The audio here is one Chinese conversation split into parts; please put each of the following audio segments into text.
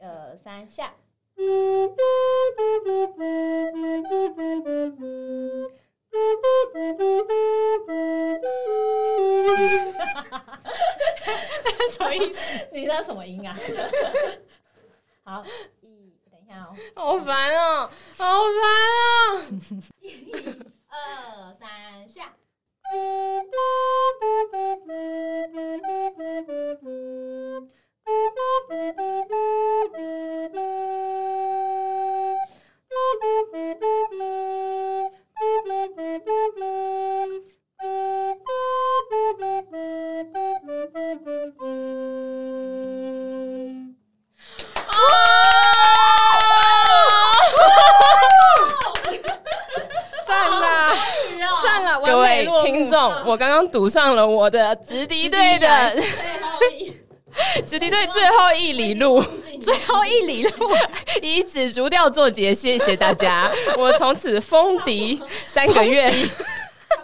二三下。什么意思？你那什么音啊？赌上了我的直敌队的直敌队最后一里路，最后一里路，以紫竹调作结，谢谢大家，我从此封敌三个月。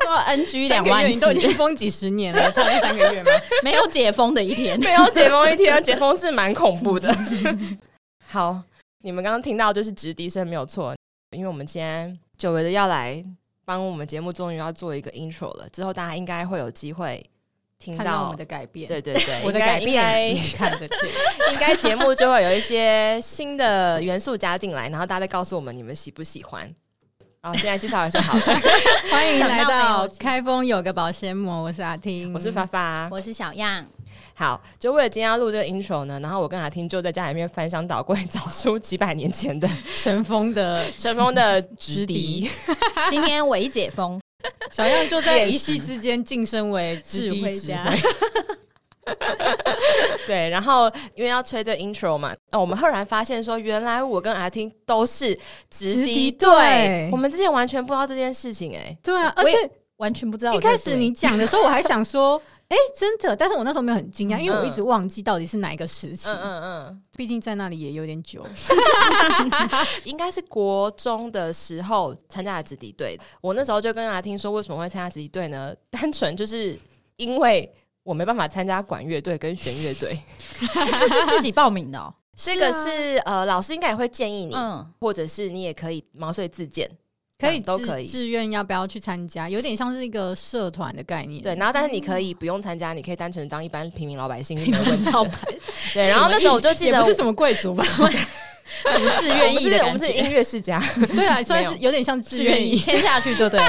做 NG 两万你都已次，经封几十年了，差这三个月吗？没有解封的一天。没有解封一天，解封是蛮恐怖的。好，你们刚刚听到就是直笛声没有错，因为我们今天久违的要来帮我们节目，终于要做一个 intro 了。之后大家应该会有机会听到到我们的改变，对对对，我的改变应你看得见。该 应该节目就会有一些新的元素加进来，然后大家再告诉我们你们喜不喜欢。好，现在介绍一下好了，欢迎来到开封有个保鲜膜，我是阿听，我是发发。我是小样，好，就为了今天要录这个 intro 呢，然后我跟阿听就在家里面翻箱倒柜，找出几百年前的神风的 神风的直直笛笛，今天微解封，小样就在一夕之间晋升为直笛家挥。对，然后因为要吹这 intro 嘛，哦，我们赫然发现说，原来我跟阿听都是直直笛笛队队，我们之前完全不知道这件事情、哎，对啊，而且完全不知道一。开始你讲的时候，我还想说。哎、真的，但是我那时候没有很惊讶，因为我一直忘记到底是哪一个时期，嗯嗯嗯，毕竟在那里也有点久。应该是国中的时候参加的子弟队。我那时候就跟阿听说，为什么会参加子弟队呢？单纯就是因为我没办法参加管乐队跟弦乐队，这是自己报名的、哦，这个是呃，老师应该也会建议你，嗯，或者是你也可以毛遂自荐，可以都可以。自愿要不要去参加，有点像是一个社团的概念。对，然后但是你可以不用参加，你可以单纯当一般平民老百姓。对，然后那时候我就记得不是什么贵族吧？什么自愿我们是我们是音乐世家，对啊，算没有是有点像自自愿。签下去，对不对？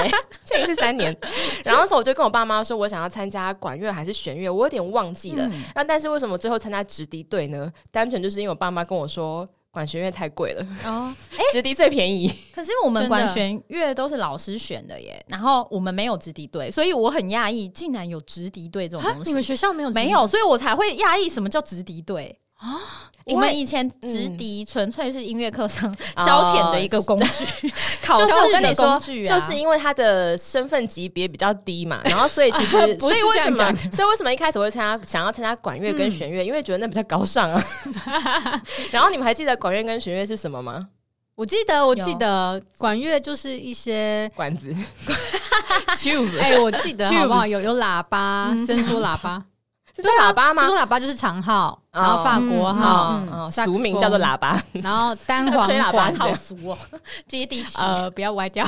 签一次三年。然后那时候我就跟我爸妈说，我想要参加管乐还是弦乐，我有点忘记了。嗯那但是为什么最后参加直笛队呢？单纯就是因为我爸妈跟我说。管弦乐太贵了，哦，直笛最便宜。可是我们真的管弦乐都是老师选的耶，然后我们没有直笛队，所以我很讶异，竟然有直笛队这种东西。啊你们学校没有没有，所以我才会讶异什么叫直笛队啊？我们以前直笛纯粹是音乐课上哦消遣的一个工具，考试的工，具啊，就是因为他的身份级别比较低嘛，然后所以其实，不是所以为什么所以为什么一开始会参加想要参加管乐跟弦乐，因为觉得那比较高尚啊。然后你们还记得管乐跟弦乐是什么吗？我记得，我记得管乐就是一些，管子，tube，哎，我记得好不好？Tubes。有有喇叭，伸出喇叭，是叫喇叭吗伸？缩喇叭就是长号，哦然后法国号俗名叫做喇叭。然后单簧 吹喇叭管，好俗哦，接地气，呃，不要歪掉，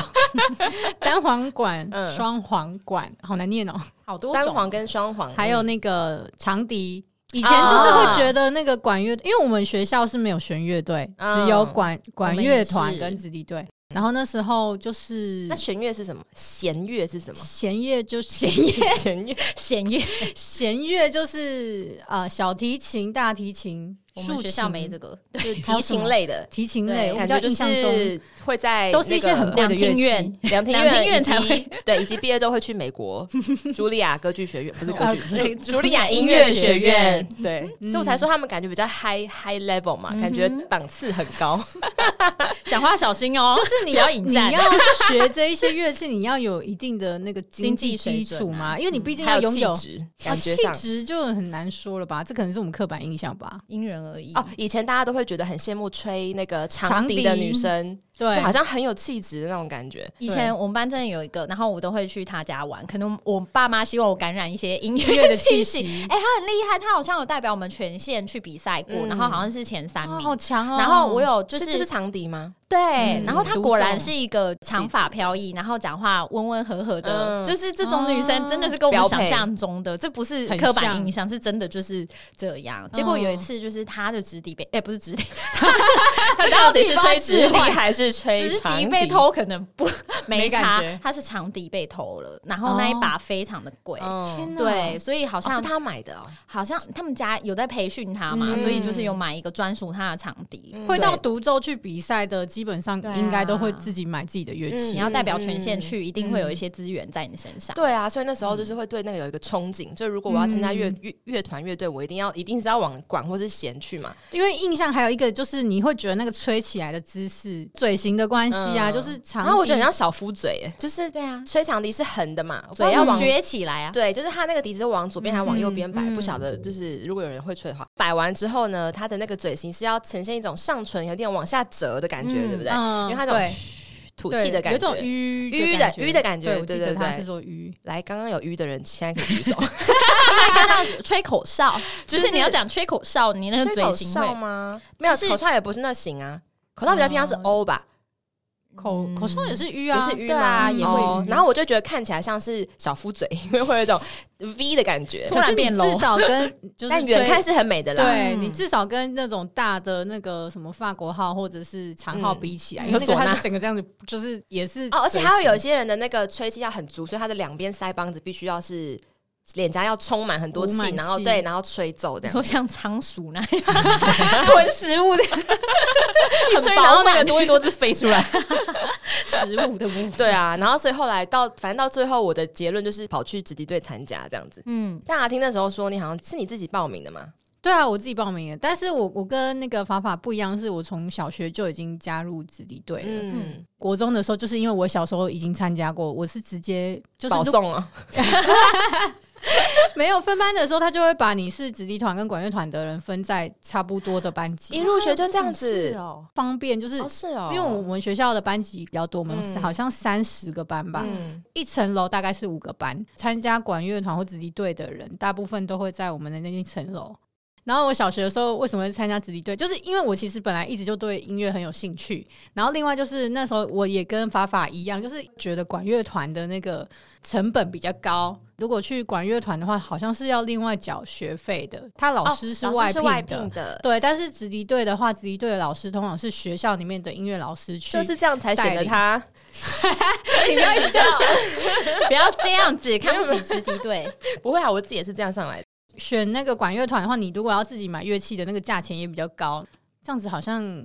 单簧管嗯、双簧管，好难念哦。好多种单簧跟双簧，还有那个长笛。以前就是会觉得那个管乐，因为我们学校是没有弦乐队，嗯只有管管乐团跟子弟队。然后那时候就是那弦乐是什么？弦乐是什么？弦乐就弦乐，弦乐弦乐，弦乐就是呃小提琴、大提琴、竖我们学校没这个，就是提琴类的，提琴类，我感觉就较印象中是会在都是一些很贵的乐器。两厅院两厅两院才会 对，以及毕业之后会去美国 茱莉亚歌剧学院，不是歌呃剧，对茱莉亚音乐学院。对，嗯所以我才说他们感觉比较 high high level 嘛，感觉档次很高。讲话小心哦，就是你要你要学这一些乐器，你要有一定的那个经济基础嘛，因为你毕竟要拥有气质，啊感觉。气质就很难说了吧？这可能是我们刻板印象吧。因人而异哦，以前大家都会觉得很羡慕吹那个长笛的女生，对，就好像很有气质的那种感觉。以前我们班真的有一个，然后我都会去他家玩。可能我爸妈希望我感染一些音 音乐的气气息哎、他很厉害，他好像有代表我们全县去比赛过，嗯然后好像是前三哦名。好强哦。然后我有就是就是长笛吗？对，嗯然后她果然是一个长发飘逸，然后讲话温温和和的，嗯就是这种女生哦真的是跟我们想象中的，这不是刻板印象，是真的就是这样。结果有一次就是她的直笛被，哎、不是直笛，他到底是吹直笛还是吹直长笛笛被？偷可能不 没差觉，她是长笛被偷了，然后那一把非常的贵。嗯天哪对，所以好好像、像是他买的哦。好像他们家有在培训他嘛，嗯所以就是有买一个专属他的长笛。嗯会到独奏去比赛的，基本上应该都会自己买自己的乐器。你要代表全县嗯去，一定会有一些资源在你身上。对啊，所以那时候就是会对那个有一个憧憬，就如果我要参加乐乐乐团乐队，我一定要一定是要往管或是弦去嘛。因为印象还有一个就是你会觉得那个吹起来的姿势、嘴型的关系啊，嗯就是。然后我觉得很像小夫嘴，哎就是对啊，吹长笛是横的嘛，嘴要往撅起来啊。对，就是他那个笛子往左边还往右边摆，嗯不晓得就是如果有人会吹的话，摆完之后呢，他的那个嘴型是要呈现一种上唇有点往下折的感觉，嗯对不对？嗯因为它这种对吐气的感觉，有种吁吁的感觉吁的感觉对，我记对对对得他是说吁。来，刚刚有吁的人现在可以举手，应该看到吹口哨，就就是是你要讲吹口哨，你那个吹口嘴型吗？没有，就是口哨也不是那型啊，口哨比较偏向是哦 O 吧，口嗯。口哨也是吁也啊，对啊吗？也会然后我就觉得看起来像是小夫嘴，因 为会有一种 V 的感觉。突，然变 low 至少跟 就是远看是很美的啦。嗯。对你至少跟那种大的那个什么法国号或者是长号嗯。比起来，嗯。因为那个它是整个这样子，就是也是哦，而且还有有型些人的那个吹气要很足，所以他的两边腮帮子必须要是脸颊要充满很多气然后对，然后吹奏这样。说像仓鼠那样 吞食物的 一吹，然后那个多一多汁飞出来。食物的部分。对啊，然后所以后来到，反正到最后，我的结论就是跑去子弟队参加这样子。嗯，大家听的时候说，你好像是你自己报名的吗？对啊，我自己报名的，但是我我跟那个法法不一样，是我从小学就已经加入子弟队了。嗯，国中的时候，就是因为我小时候已经参加过，我是直接就是保送啊，没有分班的时候，他就会把你是子弟团跟管乐团的人分在差不多的班级一级，入学就这样子哦。方便就是。哦，是哦，因为我们学校的班级比较多，我们嗯好像三十个班吧，嗯一层楼大概是五个班。参加管乐团或子弟队的人，大部分都会在我们的那一层楼。然后我小学的时候为什么会参加子弟队，就是因为我其实本来一直就对音乐很有兴趣。然后另外就是那时候我也跟法法一样，就是觉得管乐团的那个成本比较高。如果去管乐团的话，好像是要另外缴学费的。他老师是外聘的，师是外聘的，对。但是子弟队的话，子弟队的老师通常是学校里面的音乐老师去，就是这样才显带领得他 你不要一直这样讲。不要这样子，看不起直笛队。不会啊，我自己也是这样上来的。选那个管乐团的话，你如果要自己买乐器的那个价钱也比较高，这样子好像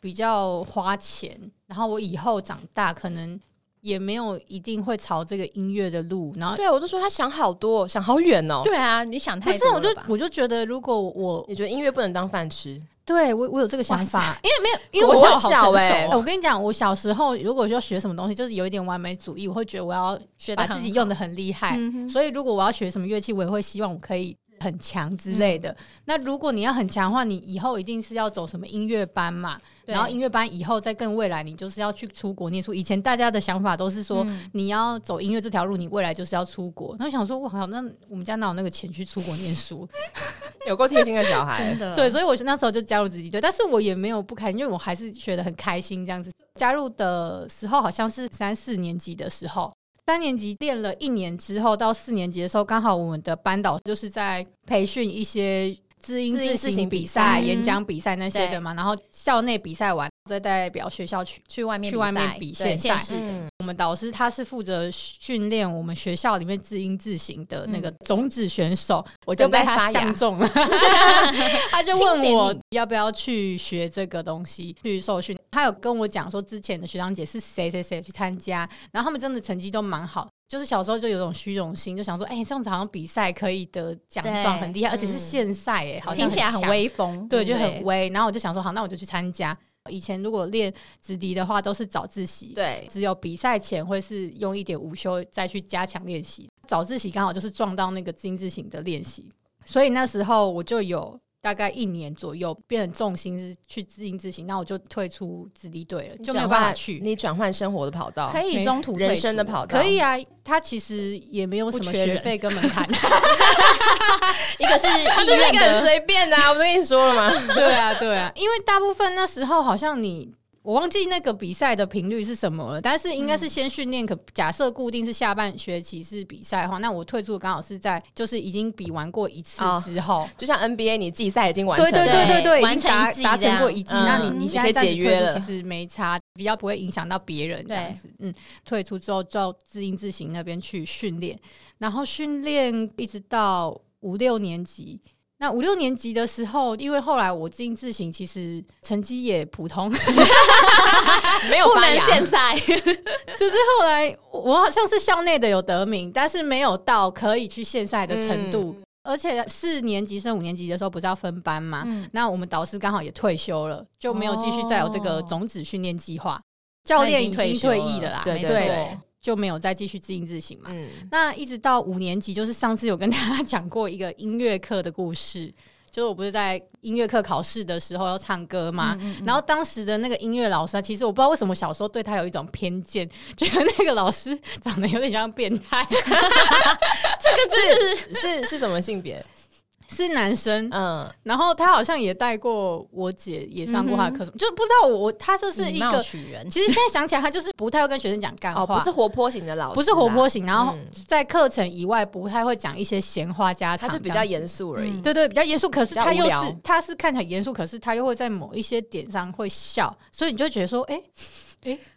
比较花钱。然后我以后长大可能也没有一定会朝这个音乐的路。然后对啊，我就说他想好多，想好远哦。对啊，你想太不是，我就我就觉得，如果我你觉得音乐不能当饭吃？对我我有这个想法，因为没有，因为国我小哎、哦我跟你讲，我小时候如果要学什么东西，就是有一点完美主义，我会觉得我要把学把自己用的很厉害。所以如果我要学什么乐器，我也会希望我可以很强之类嗯的。那如果你要很强的话，你以后一定是要走什么音乐班嘛？然后音乐班以后再更未来，你就是要去出国念书。以前大家的想法都是说，嗯你要走音乐这条路，你未来就是要出国。那我想说，我靠，那我们家哪有那个钱去出国念书？有够贴心的小孩真，的 对，所以我那时候就加入子弟队，但是我也没有不开心，因为我还是学得很开心这样子。加入的时候好像是三四年级的时候，三年级练了一年之后，到四年级的时候，刚好我们的班导就是在培训一些字音自音自行行比赛演讲比赛那些的嘛，然后校内比赛完再代表学校去。去外面去外面比现赛我们导师他是负责训练我们学校里面自音自行的那个种子选手，我就被他相中了。他就问我要不要去学这个东西去受训。他有跟我讲说，之前的学长姐是谁谁谁去参加，然后他们真的成绩都蛮好。就是小时候就有种虚荣心，就想说，哎、这样子好像比赛可以得奖状，很厉害，而且是嗯县赛，哎，好像听起来很威风，对，就很威。然后我就想说，好，那我就去参加。以前如果练直笛的话，都是早自习，对，只有比赛前会是用一点午休再去加强练习。早自习刚好就是撞到那个自音自行的练习，所以那时候我就有大概一年左右，变成重心是去自音自行，那我就退出子弟队了，就没有办法去。你转换生活的跑道，可以中途退人生的跑道可以啊，他其实也没有什么学费跟门槛。一个是 他医就是一个很，随便的、啊，我不跟你说了吗？对啊，对啊，因为大部分那时候好像你。我忘记那个比赛的频率是什么了，但是应该是先训练。可假设固定是下半学期是比赛的话，那我退出刚好是在就是已经比完过一次哦之后，就像 NBA，你季赛已经完成了，对对对对，已完经达成达成过一季，嗯那你你现在暂时解约了退出其实没差，比较不会影响到别人这样子。嗯，退出之后到自音自行那边去训练，然后训练一直到五六年级。那五六年级的时候，因为后来我进自行，其实成绩也普通，没有不能发芽。现在。就是后来我好像是校内的有得名，但是没有到可以去县赛的程度。而且四年级升五年级的时候不是要分班嘛？嗯那我们导师刚好也退休了，就没有继续再有这个哦种子训练计划。教练已经退役了啦，对没对错，就没有再继续自营自行嘛。嗯，那一直到五年级，就是上次有跟大家讲过一个音乐课的故事，就是我不是在音乐课考试的时候要唱歌嘛，嗯嗯嗯。然后当时的那个音乐老师啊，其实我不知道为什么小时候对他有一种偏见，觉得那个老师长得有点像变态，是是是什么性别？是男生。嗯，然后他好像也带过我姐，也上过他的课，就不知道我我他就是一个。取人，其实现在想起来，他就是不太会跟学生讲干话，哦，不是活泼型的老师啦，不是活泼型，然后嗯。在课程以外不太会讲一些闲话家常，他就比较严肃而已。嗯。对对，比较严肃，可是他又是他是看起来严肃，可是他又会在某一些点上会笑，所以你就觉得说，哎、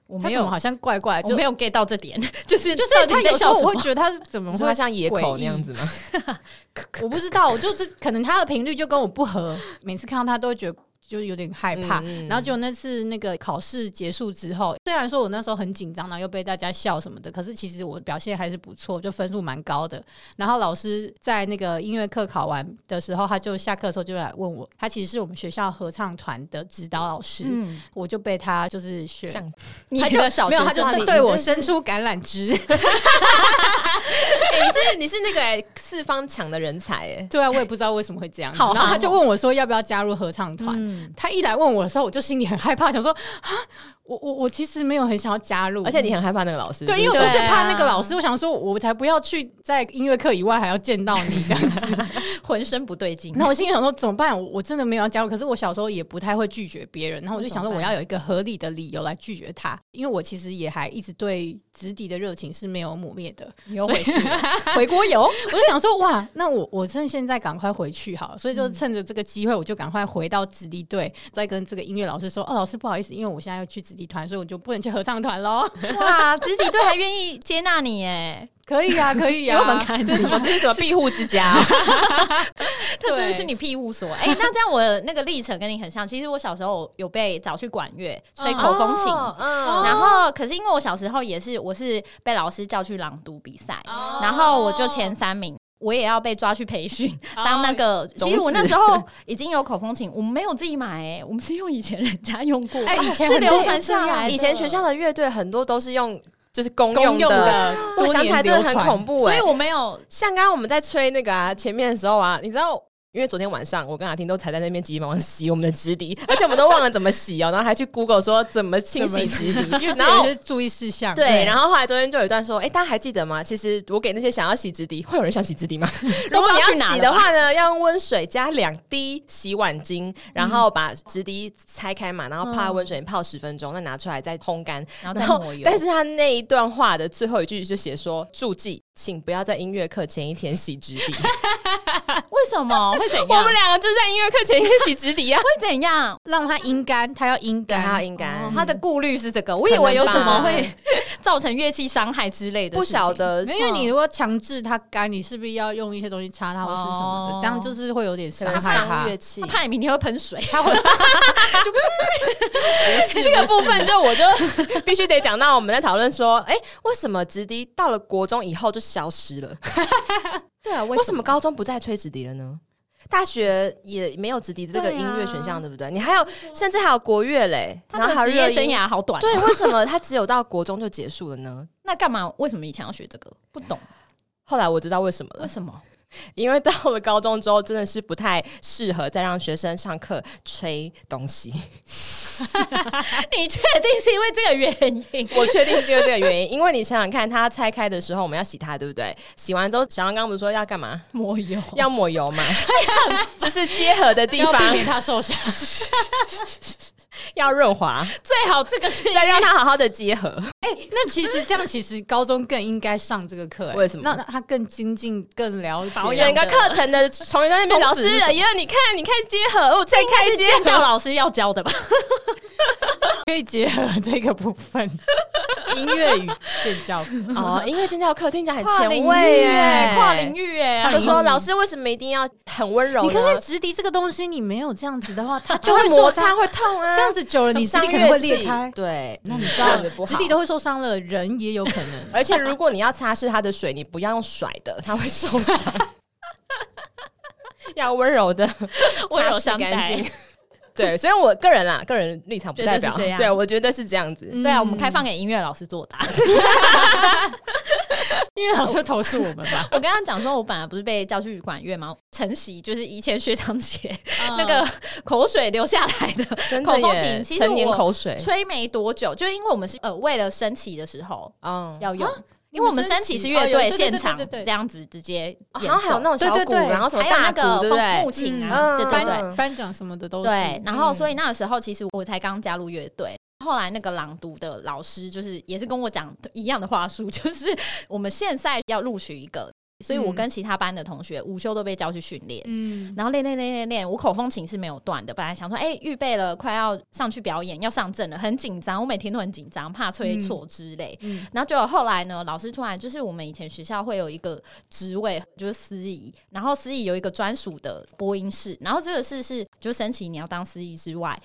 我没有好像怪怪，就我没有 get 到这点，就是就是他有时候我会觉得他是怎么会像野口那样子吗？我不知道，我就是可能他的频率就跟我不合，每次看到他都会觉得就是有点害怕。然后就那次那个考试结束之后，虽然说我那时候很紧张，然后又被大家笑什么的，可是其实我表现还是不错，就分数蛮高的。然后老师在那个音乐课考完的时候，他就下课的时候就来问我，他其实是我们学校合唱团的指导老师，嗯，我就被他就是选。你他就没有，他就对对我伸出橄榄枝。哎你是你是那个哎四方强的人才哎，对啊，我也不知道为什么会这样子。好然后他就问我说要不要加入合唱团。嗯，他一来问我的时候，我就心里很害怕，想说啊，我我我其实没有很想要加入，而且你很害怕那个老师，对，因为我就是怕那个老师，我想说我才不要去在音乐课以外还要见到你这样子。浑身不对劲那。我心里想说怎么办？我我真的没有要加入，可是我小时候也不太会拒绝别人，然后我就想说我要有一个合理的理由来拒绝他，因为我其实也还一直对直笛的热情是没有磨灭的。你又回去了，回国游，我就想说，哇，那我我趁现在赶快回去好了，所以就趁着这个机会，我就赶快回到直笛队，再跟这个音乐老师说，哦，老师不好意思，因为我现在要去子弟团，所以我就不能去合唱团喽。哇，子弟队还愿意接纳你哎，可以啊，可以啊，有门槛这是什么？这是什么庇护之家啊？这真的是你庇护所。哎、那这样我那个历程跟你很像。其实我小时候有被找去管乐吹口风琴。哦嗯，然后，可是因为我小时候也是，我是被老师叫去朗读比赛，哦然后我就前三名，我也要被抓去培训，哦当那个。种其实我那时候已经有口风琴，我们没有自己买、哎，我们是用以前人家用过，哎以前是流传下来的。以前学校的乐队很多都是用就是公公用的。的，我想起来真的很恐怖。所以我没有像刚刚我们在吹那个啊前面的时候啊，你知道。因为昨天晚上我跟阿婷都才在那边急忙洗我们的直笛，而且我们都忘了怎么洗哦，然后还去 Google 说怎么清洗直笛，因为这然后有一些注意事项。对，然后后来昨天就有一段说，哎、大家还记得吗？其实我给那些想要洗直笛，会有人想洗直笛吗？如果你要洗的话呢，要用温水加两滴洗碗精，然后把直笛拆开嘛，然后泡在温水里泡十分钟，再拿出来再烘干，然后再然后抹油，但是他那一段话的最后一句就写说：注记，请不要在音乐课前一天洗直笛。为什么 会怎样？我们两个就是在音乐课前一天洗直笛啊，会怎样？让他阴干，他要阴，干，还有应该哦他的顾虑是这个，我以为有什么会 造成乐器伤害之类的，不晓。得，因为你如果强制他干，你是不是要用一些东西擦它或是什么的？哦这样就是会有点可伤害。乐器他。怕你明天会喷水，他会 这个部分就我就必须得讲到，我们在讨论说，哎、为什么直笛到了国中以后就消失了？对啊，为什么高中不再吹直笛了呢？大学也没有直笛的这个音乐选项，对不对？你还有，甚至还有国乐嘞，他的职业生。涯好短？对，，为什么他只有到国中就结束了呢？那干嘛？为什么以前要学这个？不懂后来我知道为什么了，为什么？因为到了高中之后，真的是不太适合再让学生上课吹东西。你确定是因为这个原因？我确定是因为这个原因，因为你想想看，它拆开的时候我们要洗它，对不对？洗完之后，小刚刚不是说要干嘛？抹油要抹油嘛？就是结合的地方免他受伤。要润滑，最好这个是再让他好好的结合。哎那其实这样，其实高中更应该上这个课、欸为什么那那他更精进、更了解整个课程的 从那边，老师，因为你看，你看结合，哦，再应该是开结监教合，老师要教的吧？可以结合这个部分，音乐与建教。哦，音乐建教课听起来很前卫域耶，哎，跨领。域哎，他就说：“老师为什么一定要很温柔你看看？直笛这个东西，你没有这样子的话，它就就会摩擦，会痛啊。这样子久了，你直伤可能会裂开。对，那你知这道样子不好直笛都会受伤了，人也有可能。而且如果你要擦拭它的水，你不要用甩的，它会受伤。要温柔的温柔擦拭干相待净。对，所以我个人啦，个人立场不代表觉得是这样对我觉得是这样子。对啊，我们嗯开放给音乐老师作答。因为老师会投诉我们吧？我跟他讲说，我本来不是被叫去管乐吗？晨曦就是以前学长姐嗯 那个口水流下来的真口风琴，其实成年我口水，吹没多久，就因为我们是呃为了升旗的时候嗯，要用。你因为我们升升旗是哦乐队现场对对对这样子直接演好像还有，那种小鼓，对对对然后什么还有那大鼓，对不个风木对？琴啊，嗯对对对，嗯颁奖什么的都是。对，然后所以嗯那个时候其实我才刚加入乐队。后来那个朗读的老师就是也是跟我讲一样的话术，就是我们现在要录取一个，所以我嗯跟其他班的同学午休都被叫去训练。嗯，然后练练练练练，我口风琴是没有断的。本来想说，哎、预备了，快要上去表演，要上阵了，很紧张。我每天都很紧张，怕吹错之类。嗯然后就后来呢，老师突然就是我们以前学校会有一个职位，就是司仪，然后司仪有一个专属的播音室，然后这个室是就升旗你要当司仪之外。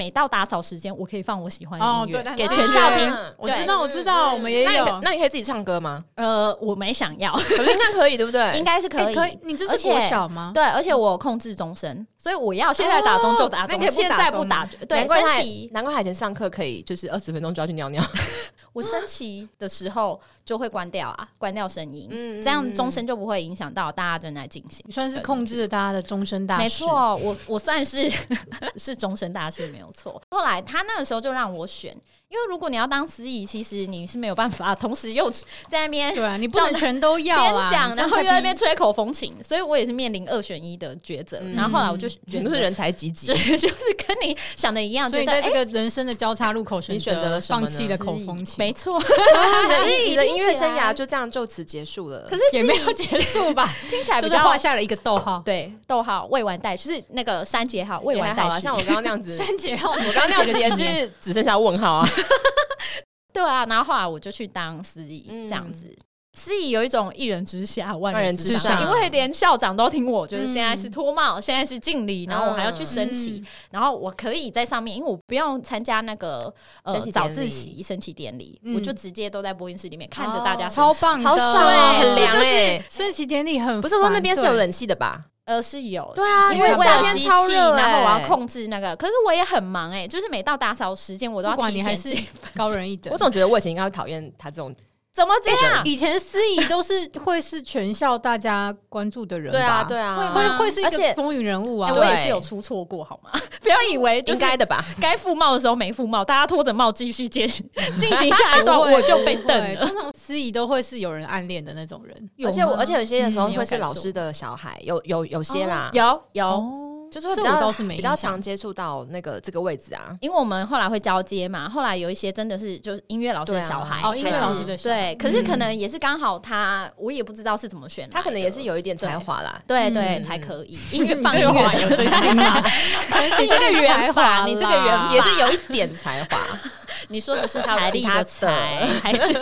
每到打扫时间，我可以放我喜欢的哦音乐、对给全校听。我知道，我知道，我们也有那你可。那你可以自己唱歌吗？呃，我没想要，可是应该可以，对不对？应该是可以。哎可以，你这是国小吗？对，而且我控制钟声，所以我要现在打钟就打钟，现在不打钟。对，难怪他升旗难怪他以前上课可以就是二十分钟就要去尿尿。我升旗的时候就会关掉啊，关掉声音，嗯这样钟声就不会影响到大家正在进行。你算是控制了大家的终身大事。没，错，我我算是 是终身大事没有错。后来他那个时候就让我选，因为如果你要当司仪，其实你是没有办法 同时又在那边对啊，你不能全都要啊，边讲，然后又在那边吹。口风琴，所以我也是面临二选一的抉择。嗯然后后来我就觉得你们是人才济济就，就是跟你想的一样，所以在这个人生的交叉路口，你选择了放弃的口风琴，没错，你的音乐生涯就这样就此结束了。可是也没有结束吧？听起来就较画下了一个逗号。对，逗号未完待，就是那个删节号未完待续。像我刚刚那样子，三节号，我刚刚那样子也是只剩下问号啊。对啊，然后后来我就去当司仪，嗯。这样子。司仪有一种一人之下万万人之之上。因为连校长都听我，就是嗯现在是脱帽，现在是敬礼，然后我还要去升旗，嗯。然后我可以在上面，因为我不用参加那个呃升旗典礼。早自习升旗典礼，嗯。我就直接都在播音室里面看着大家超棒的，好爽很凉就是欸。升旗典礼很不是说那边是有冷气的吧？呃，是有，对啊因为夏天我有机器，超热然后我要欸控制那个，可是我也很忙哎、就是每到打扫时间，我都要不管你还是 高人一等我。总觉得我以前应该会讨厌他这种。怎么这样？以前司仪都是会是全校大家关注的人吧，对啊，对啊，会会是一而且个风云人物啊。我也是有出错过，好吗？不要以为就是应该的吧？该覆帽的时候没覆帽，大家拖着帽继续接进行下一段，我就被瞪了。通常司仪都会是有人暗恋的那种人。而且我，而且有些的时候会是老师的小孩，有有有些啦，有有，哦，就是会比较这我倒是没比较常接触到那个这个位置啊。因为我们后来会交接嘛，后来有一些真的是就是音乐老师的小孩，哦音乐还是老师的小孩对，可是可嗯能也是刚好他，我也不知道是怎么选的，他可能也是有一点才华啦。对对嗯才可以音乐 放这音乐有真心吗？可能是你这个才圆法华你这个啦圆法也是有一点才华，你说的是还有财力的其他的财，还是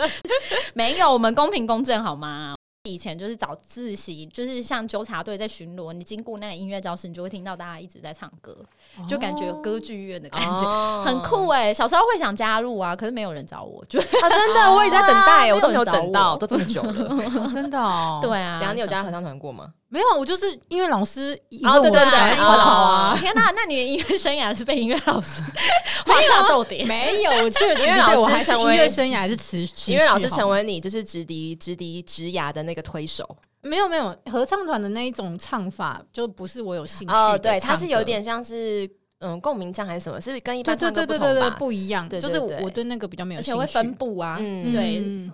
没有？我们公平公正好吗？以前就是早自习，就是像纠察队在巡逻，你经过那个音乐教室，你就会听到大家一直在唱歌，就感觉有歌剧院的感觉，哦很酷哎、小时候会想加入啊，可是没有人找我，就啊！真的，我也在等待，我都没有等到，都这么久了。哦真的哦。对啊。怎样？你有加小合唱团过吗？没有，我就是因为老师一哦问我就对对对赶快逃跑啊。天哪、那你的音乐生涯是被音乐老师画下逗点？没有，我去了因为老师对我还是成为音乐生涯还是持持续，因为老师成为为你就是直笛直笛直牙的那个推手，没有没有，合唱团的那一种唱法就不是我有兴趣对，它是有点像是嗯共鸣唱还是什么，是跟一对般唱对对对对对歌不一样，就是我对那个比较没有而且兴趣，会分布啊。嗯对嗯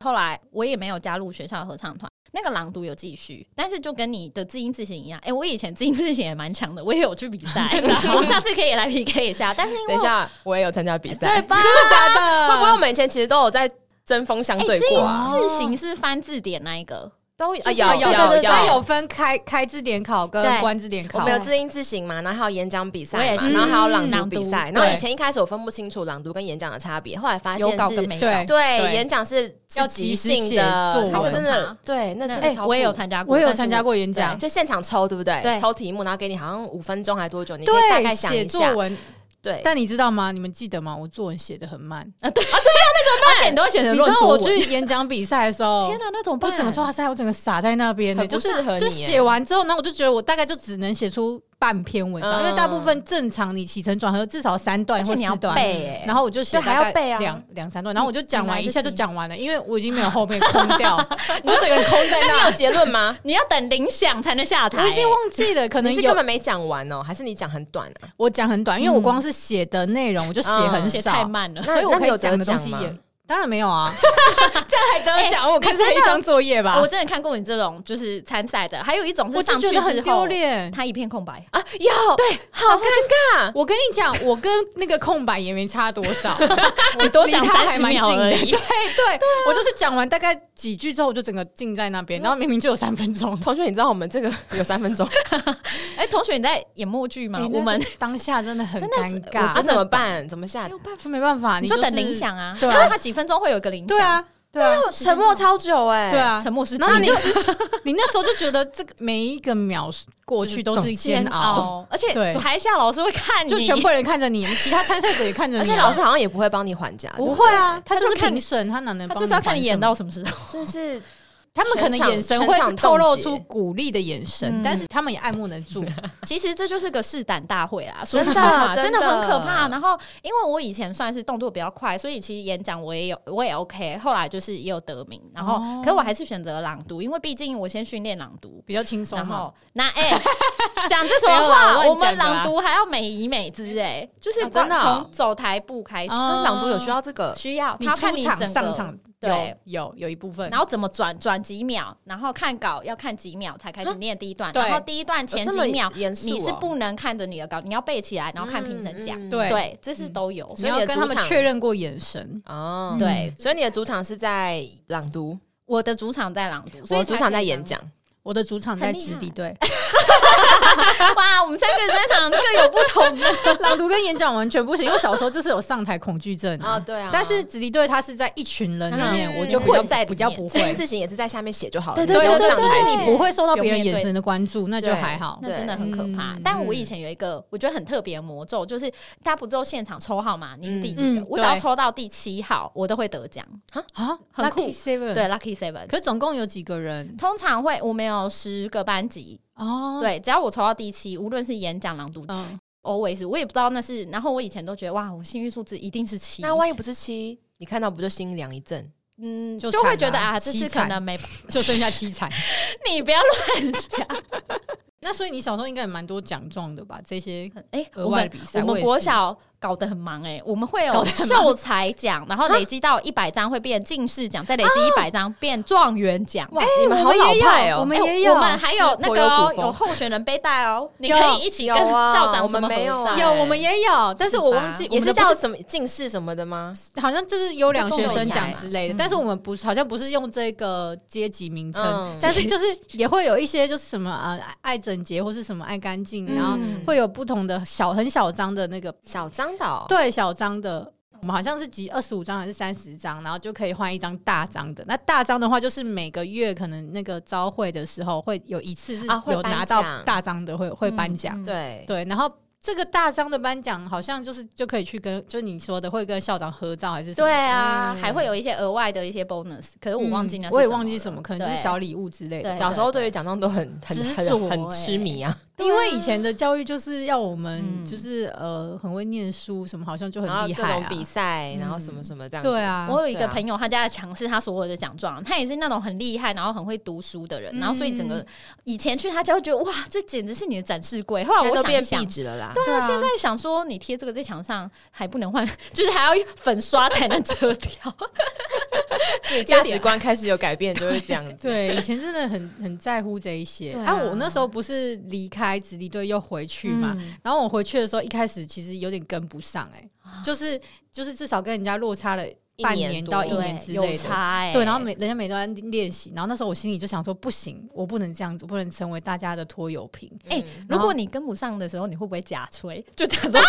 后来我也没有加入学校的合唱团，那个朗读有继续，但是就跟你的字音字形一样，哎、我以前字音字形也蛮强的，我也有去比赛，我下次可以来 PK 一下。但是因为等一下，我也有参加比赛，对吧？真的假的？会不会我们以前其实都有在针锋相对过啊？自行是不是翻字典那一个？都有啊有有有有它有分开开字典考跟关字典考，我们有字音字形嘛，然后还有演讲比赛然后还有朗朗读读比赛。对然后以前一开始我分不清楚朗读跟演讲的差别，后来发现是。对对对演讲是是要即兴的，真的对，那真的哎、超我也有参加过，我有参加过演讲，就现场抽，对不对？抽题目，然后给你好像五分钟还多久，你可以大，概想写一下。作文。对，但你知道吗？你们记得吗？我作文写的很慢啊，对啊，对啊，那个。而且你都会写成你知道我。去演讲比赛的时候 天，哪，那怎么我办？整个哇塞，我整个傻在那边就是就写完之后，然后我就觉得我大概就只能写出半篇文章，嗯因为大部分正常你起承转合至少三段而且你要或四段，然后我就写还大概要背啊两两三段，然后我就讲完一下就讲完了，因为我已经没有后面空掉，你就整个人空在那那你有。结论吗？你要等铃响才能下台、我已经忘记了，可能你是根本没讲完哦，还是你讲很短啊？我讲很短，因为我光是写的内容我就写很写太少，慢了。所以我可以有讲的东西也当然没有啊，这样还得奖？我看是黑箱作业吧我，真的看过你这种就是参赛的，还有一种是上去之后觉得很丢，脸。他一片空白。啊，有对，好尴尬。我跟你讲，我跟那个空白也没差多少，我多离讲30他还蛮近的。对对，我就是讲完大概几句之后，我就整个静在那边，然后明明就有三分钟。同学，你知道我们这个有三分钟，哎、同学你在演默剧吗？我们当下真的很真的尴那尬，怎么办？怎么下没？有办法，就没办法，你就等是铃响啊。对啊他几分钟会有一个铃响。对啊，对啊，沉默超久哎，对，啊。沉默是然后你你那时候就觉得这个每一个秒过去都是煎熬，而且对。台下老师会看你，就全部人看着你，其他参赛者也看着你啊，而且老师好像也不会帮你还价，不会啊，他就是看评审，他哪能就是要看你演到什么时候。真是他们可能眼神会透露出鼓励的眼神，嗯但是他们也爱莫能助。其实这就是个试胆大会啊，说真的实话，真的很可怕。然后，因为我以前算是动作比较快，所以其实演讲我也有，我也 OK。后来就是也有得名，然后，哦可我还是选择朗读，因为毕竟我先训练朗读。比较轻松。然后，那哎，讲、这什么话？我们朗读还要美仪美姿，哎，就是哦真的哦从走台步开始，朗读有需要这个，需要你他看出场你整个上场对有有有一部分，然后怎么转转几秒，然后看稿要看几秒才开始念第一段，然后第一段前几秒哦你是不能看着你的稿，你要背起来，然后看评审讲。嗯嗯对对，这是都有。你要跟他们确认过眼神。哦，对，所以你的主场是在朗读，我的主场在朗读，所以我的主场在演讲。我的主场在直敌队，才可以。哇，我们三个专场各有不同的。朗读跟演讲完全不行，因为小时候就是有上台恐惧症啊，啊。对啊，但是子弟队他是在一群人里面，嗯我就比较混在比较不会。字形也是在下面写就好了，对对对就是你不会受到别人眼神的关注，那就对还好。那真的很可怕嗯。但我以前有一个我觉得很特别的魔咒，就是大家不都现场抽号码，你是第几个嗯？我只要抽到第七号，我都会得奖。啊，很酷 Lucky Seven 对。，Lucky Seven。可总共有几个人？通常会，我们有十个班级，哦，，对，只要我抽到第七，无论是演讲、朗读嗯，，always，我也不知道那是。然后我以前都觉得哇，我幸运数字一定是七，那万一不是七，你看到不就心凉一阵？嗯，就就会觉得啊，这次可凄惨能没，就剩下七彩。你不要乱讲。那所以你小时候应该也蛮多奖状的吧？这些 哎、额外的比赛，我们国小搞得很忙哎、我们会有秀才奖，然后累积到一百张会变进士奖，再累积一百张变状元奖。哇，你们好老派哦！我们哎也有我们还有那个哦有候选人背带哦，你可以一起跟校长什么我们没有合照哎有，我们也有，但是我忘记也是叫什么进士什么的吗？好像就是优良学生奖之类的，嗯。但是我们不是好像不是用这个阶级名称，嗯。但是就是也会有一些就是什么呃爱整洁或是什么爱干净，然后嗯会有不同的小很小张的那个小张岛，对小张的。我们好像是集二十五张还是三十张，然后就可以换一张大张的。那大张的话，就是每个月可能那个招会的时候会有一次是有拿到大张的，会会颁奖。嗯对，对，然后这个大张的颁奖好像就是就可以去跟，就你说的会跟校长合照还是什么？对啊，嗯还会有一些额外的一些 bonus，可是我忘记那嗯我也忘记什么，可能就是小礼物之类的。小时候对于奖状都很很执很着很痴迷啊。因为以前的教育就是要我们嗯就是呃很会念书，什么好像就很厉害啊。各种比赛，然后什么什么这样子。对啊，我有一个朋友，他家的墙是他所有的奖状，他也是那种很厉害，然后很会读书的人，然后所以整个嗯以前去他家会觉得哇，这简直是你的展示柜。后来我想想壁。纸了啦。对啊，现在想说，你贴这个在墙上还不能换，就是还要粉刷才能遮掉。价值观开始有改变，就会这样子。对，以前真的很很在乎这一些。哎啊啊，我那时候不是离开直敌队又回去嘛，嗯然后我回去的时候，一开始其实有点跟不上、欸，就是就是至少跟人家落差了半一年到一年之有类的。对，然后每人家每段练习，然后那时候我心里就想说，不行，我不能这样子，我不能成为大家的拖油瓶。哎、嗯如果你跟不上的时候，你会不会假吹？就假装。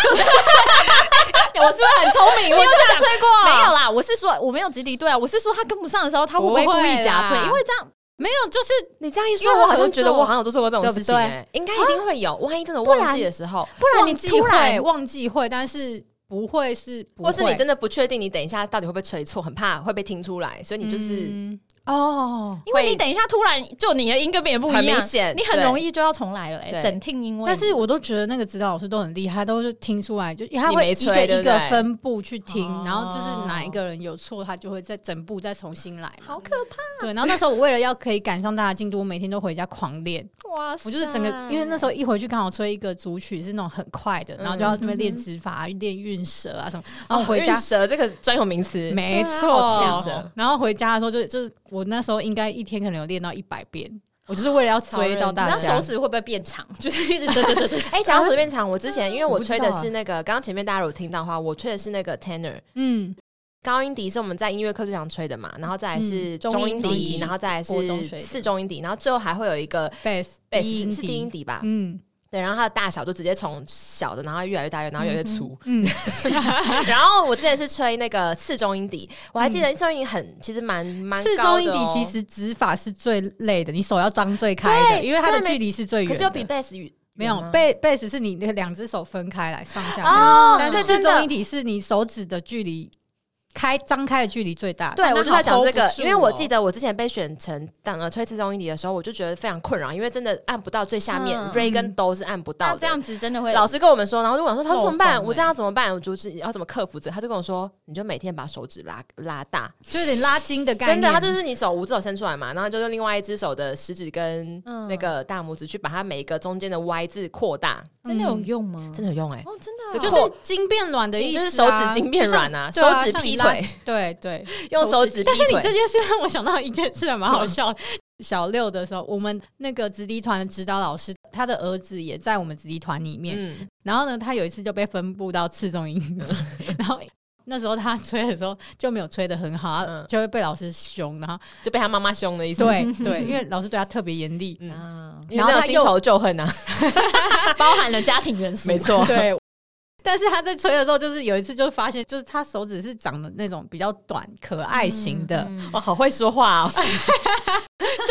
我是不是很聪明？我有假吹过？没有啦，我是说我没有直敌对啊，我是说他跟不上的时候，他会不会故意假吹？因为这样没有，就是你这样一说，我好像觉得我好像有做错过这种事情、对应该一定会有。万一真的忘记的时候，不然你忘记会突然忘记会，但是不会是不会，或是你真的不确定，你等一下到底会不会吹错，很怕会被听出来，所以你就是嗯哦。因为你等一下突然就你的音跟别人不一样，很你很容易就要重来了、欸，整听因为但是我都觉得那个指导老师都很厉害，都是听出来，就因为他会一个一个分布去听，哦然后就是哪一个人有错，他就会再整部再重新来。好可怕对，然后那时候我为了要可以赶上大家进度，我每天都回家狂练。哇！我就是整个，因为那时候一回去刚好吹一个组曲是那种很快的，然后就要那边练指法、练韵舌啊什么。然后回家哦韵，舌这个专有名词，没错。然后回家的时候就就是我那时候应该一天可能有练到一百遍，我就是为了要追到大那家手。指会不会变长？就是一直对对对对，哎，讲到手变长，我之前因为我吹的是那个，刚刚前面大家有听到的话，我吹的是那个 tenor。嗯，高音笛是我们在音乐课最常吹的嘛，然后再来是嗯中中音音笛笛，然后再来是四中音笛，然后最后还会有一个 bass 贝低音斯是低音笛，吧？嗯。对，然后它的大小就直接从小的，然后越来越大，然后越来越粗。嗯，然后我之前是吹那个次中音笛，我还记得次中音很其实蛮蛮次高的哦。中音笛其实指法是最累的，你手要张最开的，因为它的距离是最远。可是又比贝斯远没有吗？贝贝斯是你那个两只手分开来上下，哦，但是对真的次中音笛是你手指的距离开张开的距离最大的。对，我就在讲这个因为我哦记得我之前被选成当呃吹次中音笛的时候，我就觉得非常困扰，因为真的按不到最下面嗯，re 跟哆是按不到这样子真的会老师跟我们说，然后就问我说他说怎么办？我这样怎么办？我就是要怎么克服这？他就跟我说，你就每天把手指拉拉大，就有点拉筋的概念。真的，他就是你手五只手伸出来嘛，然后就用另外一只手的食指跟嗯那个大拇指去把它每一个中间的 Y 字扩大，真的有用吗？真的有用哎、哦，真的啊这就是筋变软的意思、啊，就是手指筋变软啊手指劈腿，对对。用手指劈但是你这。件事让我想到一件事，还蛮好笑。小六的时候，我们那个子弟团的指导老师，他的儿子也在我们子弟团里面。嗯，然后呢，他有一次就被分布到次中音笛，然后那时候他吹的时候就没有吹的很好，嗯就会被老师凶。然后就被他妈妈凶的意思。对 对，因为老师对他特别严厉。嗯，啊，因为那种新仇旧恨啊，包含了家庭元素，没错。对，但是他在吹的时候，就是有一次就发现，就是他手指是长的那种比较短、可爱型的，嗯哇，好会说话哦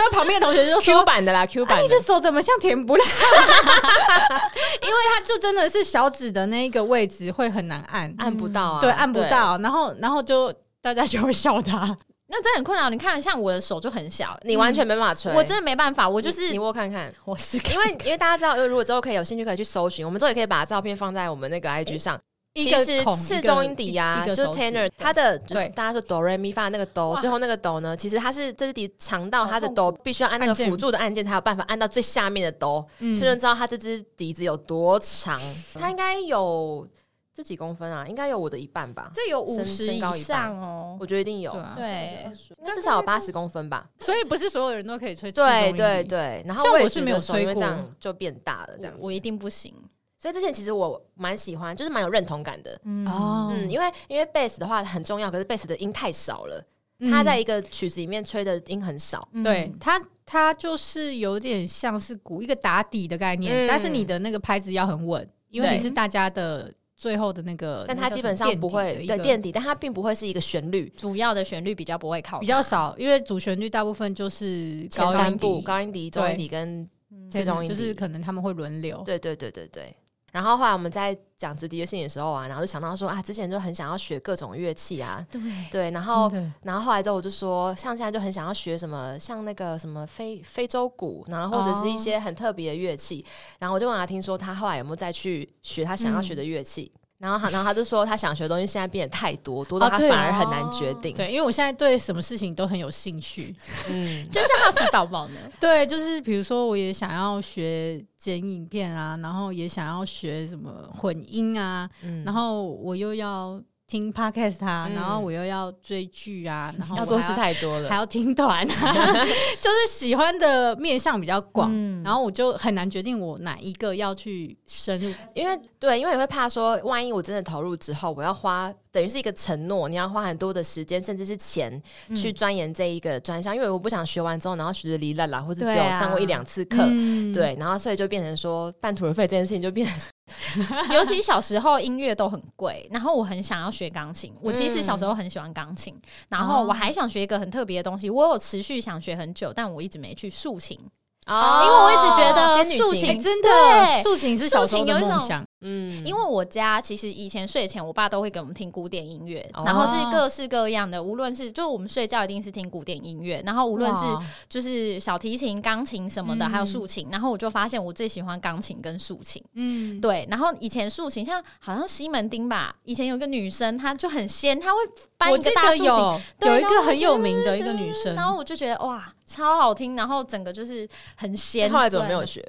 就旁边的同学就说，Q。版的啦，Q 啊，版的你这。手怎么像甜不辣？因为他就真的是小指的那一个位置会很难按，按不到啊，对，按不。到，然后然后就大家就会笑他。那真的很困扰。你看，像我的手就很小，你完全没办法吹，我真的没办法，我我就是你握看看，我是因为因为大家知道，呃如果之后可以有兴趣可以去搜寻，我们之后也可以把照片放在我们那个 IG 上。一个其实孔一个次中音笛呀、就 tenor，它的对大家说哆来咪发那个哆，最后那个哆呢，其实它是这支笛长到它的哆必须要按那个辅助的按键才有办法按到最下面的哆，嗯所以就知道它这支笛子有多长。它应该有这几公分啊？应该有我的一半吧？这有五十以上哦。我觉得一定有，对啊对，应该至少有八十公分吧？所以不是所有人都可以吹。对对对，然后我是没有吹过这样就变大了，这样。我一定不行。所以之前其实我蛮喜欢，就是蛮有认同感的。嗯哦嗯，因为因为贝斯的话很重要，可是贝斯的音太少了，嗯它在一个曲子里面吹的音很少。对它，它就是有点像是鼓一个打底的概念，嗯但是你的那个拍子要很稳，因为你是大家的最后的那个，但它基本上不会对垫底，但它并不会是一个旋律。主要的旋律比较不会靠比较少，因为主旋律大部分就是高音三部笛，高音底、中音底跟这种，就是可能他们会轮流。对对对对对。然后后来我们在讲直笛的事情的时候啊，然后就想到说啊，之前就很想要学各种乐器啊，对，对，然后然后后来之后我就说，像现在就很想要学什么，像那个什么非非洲鼓，然后或者是一些很特别的乐器。然后我就问他，听说他后来有没有再去学他想要学的乐器？然后他，然后他就说，他想学的东西现在变得太多，多到他反而很难决定。对，因为我现在对什么事情都很有兴趣。嗯，就是好奇宝宝呢。对，就是比如说，我也想要学剪影片啊，然后也想要学什么混音啊，嗯然后我又要听 podcast 啊，嗯然后我又要追剧啊，然后要做事太多了。还要听团，就是喜欢的面向比较广，嗯然后我就很难决定我哪一个要去深入。因为对，因为你会怕说，万一我真的投入之后，我要花等于是一个承诺，你要花很多的时间，甚至是钱去钻研这一个专项，因为我不想学完之后，然后学的离烂啦，或者只有上过一两次课。嗯，对，然后所以就变成说半途而废这件事情就变成 尤其小时候音乐都很贵，然后我很想要学钢琴。我其实小时候很喜欢钢琴，然后我还想学一个很特别的东西，我有持续想学很久，但我一直没去竖琴。哦因为我一直觉得竖琴真的，对竖琴是小时候的梦想。嗯因为我家其实以前睡前，我爸都会给我们听古典音乐，哦然后是各式各样的，无论是就我们睡觉一定是听古典音乐，然后无论是就是小提琴、钢琴什么的，嗯还有竖琴，然后我就发现我最喜欢钢琴跟竖琴。嗯，对，然后以前竖琴像好像西门町吧，以前有个女生，她就很仙，她会搬一个大竖琴，有有一个很有名的一个女生，然后我就觉得哇，超好听，然后整个就是很仙。后来怎么没有？学？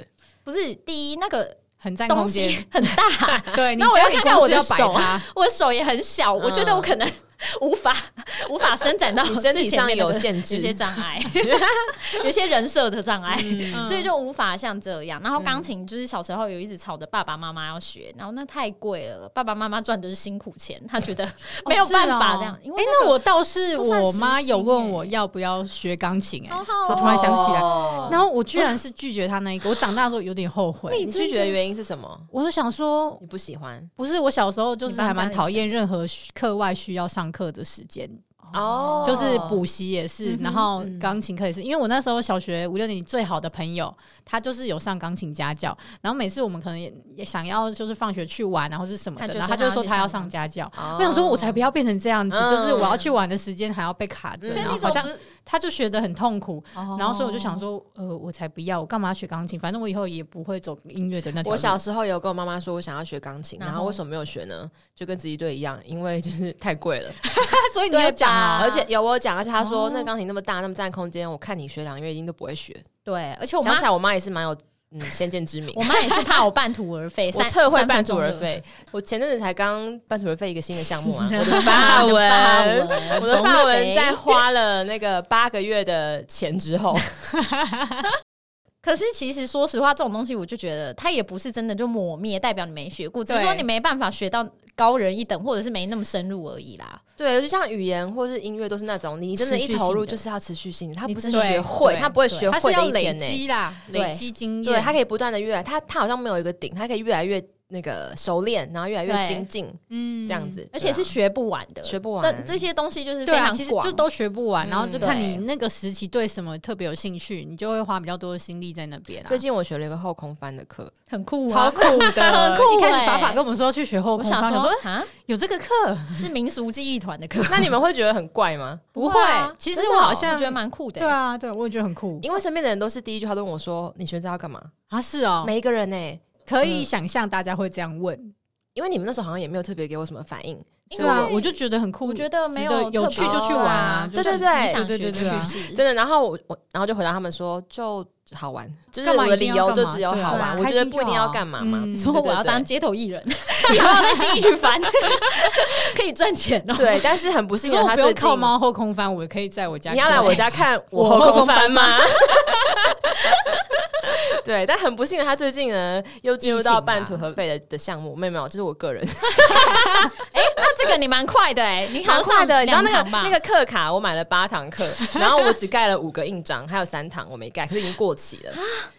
不是第一那个很占空东西间。很大，对，那我要看看我的手它，我的手也很小，我觉得我可能 无法无法伸展到身体上有限制有些障碍，有些人设的障碍。嗯所以就无法像这样。然后钢琴就是小时候有一直吵着爸爸妈妈要学，然后那太贵了，爸爸妈妈赚的是辛苦钱，他觉得 没有办法这样。哎、那我倒是我妈有问我要不要学钢琴、哎、我突然想起来，哦然后我居然是拒绝她那一个，我长大之后有点后悔。你拒绝的原因是什么？我就想说，你不喜欢不是我小时候就是还蛮讨厌任何课外需要上课的时间，哦。就是补习也是，嗯然后嗯。钢琴课也是。因为我那时候小学五六年级最好的朋友，他就是有上钢琴家教，然后每次我们可能也也想要就是放学去玩然后是什么的，然后他就说说他要上家教。哦。我想说，我才不要变成这样子，嗯就是我要去玩的时间还要被卡着，嗯。然后好像他就学得很痛苦，哦然后所以我就想说，呃，我才不要，我干嘛学钢琴？反正我以后也不会走音乐的那条路。我小时候有跟我妈妈说，我想要学钢琴，然后为什么没有学呢？就跟子怡队一样，因为就是太贵了，所以你有讲啊，而且有我有讲，而且他说哦那钢琴那么大，那么占空间，我看你学两个月一定都不会学。对，而且我妈想起来，我妈也是蛮有嗯先见之明我。妈也是怕我半途而废，我三特会半途而废。我前阵子才刚半途而废一个新的项目啊，我的法发文文，我的发文在花了那个八个月的钱之后，可是其实说实话，这种东西我就觉得它也不是真的就抹灭，代表你没学过，只是说你没办法学到高人一等，或者是没那么深入而已啦。对，就像语言或是音乐都是那种，你真的一投入就是要持续性，它不是学会，对它不会学会它是要累的一天呢。积啦，累积经验，对，它可以不断的越来，它它好像没有一个顶，它可以越来越那个熟练，然后越来越精进，嗯这样子，而且是学不完的，学不完但这些东西就是非对啊，常广，其实就都学不完，然后就嗯看你那个时期对什么特别有兴趣，你就会花比较多的心力在那边啊。最近我学了一个后空翻的课，很酷超啊。酷的，很酷一开始欸法法跟我们说要去学后空翻，想说说啊，有这个课是民俗记忆团的课，那你们会觉得很怪吗？不会啊其实我好像我觉得蛮酷的。对，啊，对我也觉得很酷因为身边的人都是第一句话都问我说：“你学这要干嘛啊，是？”哦，每一个人呢、可以想象大家会这样问，因为你们那时候好像也没有特别给我什么反应，对啊，我就觉得很酷，我觉得没有有趣就去玩啊，对对对对对真的。然后我我然后就回答他们说就好玩，就是我的干嘛一定理由就只有好玩，我觉得不一定要好干嘛嘛。你说我要当街头艺人，以后要在新义去翻，可以赚钱哦。对，但是很不幸我不他最近用靠猫后空翻，我可以在我家。你要来我家看我后空翻吗？对，但很不幸的，他最近呢又进入到半途而废的的项目，没有没有，这是我个人，那这个你蛮快的哎，你好像蛮快的。你知道那个那个课卡，我买了八堂课，然后我只盖了五个印章，还有三堂我没盖，可是已经过期了，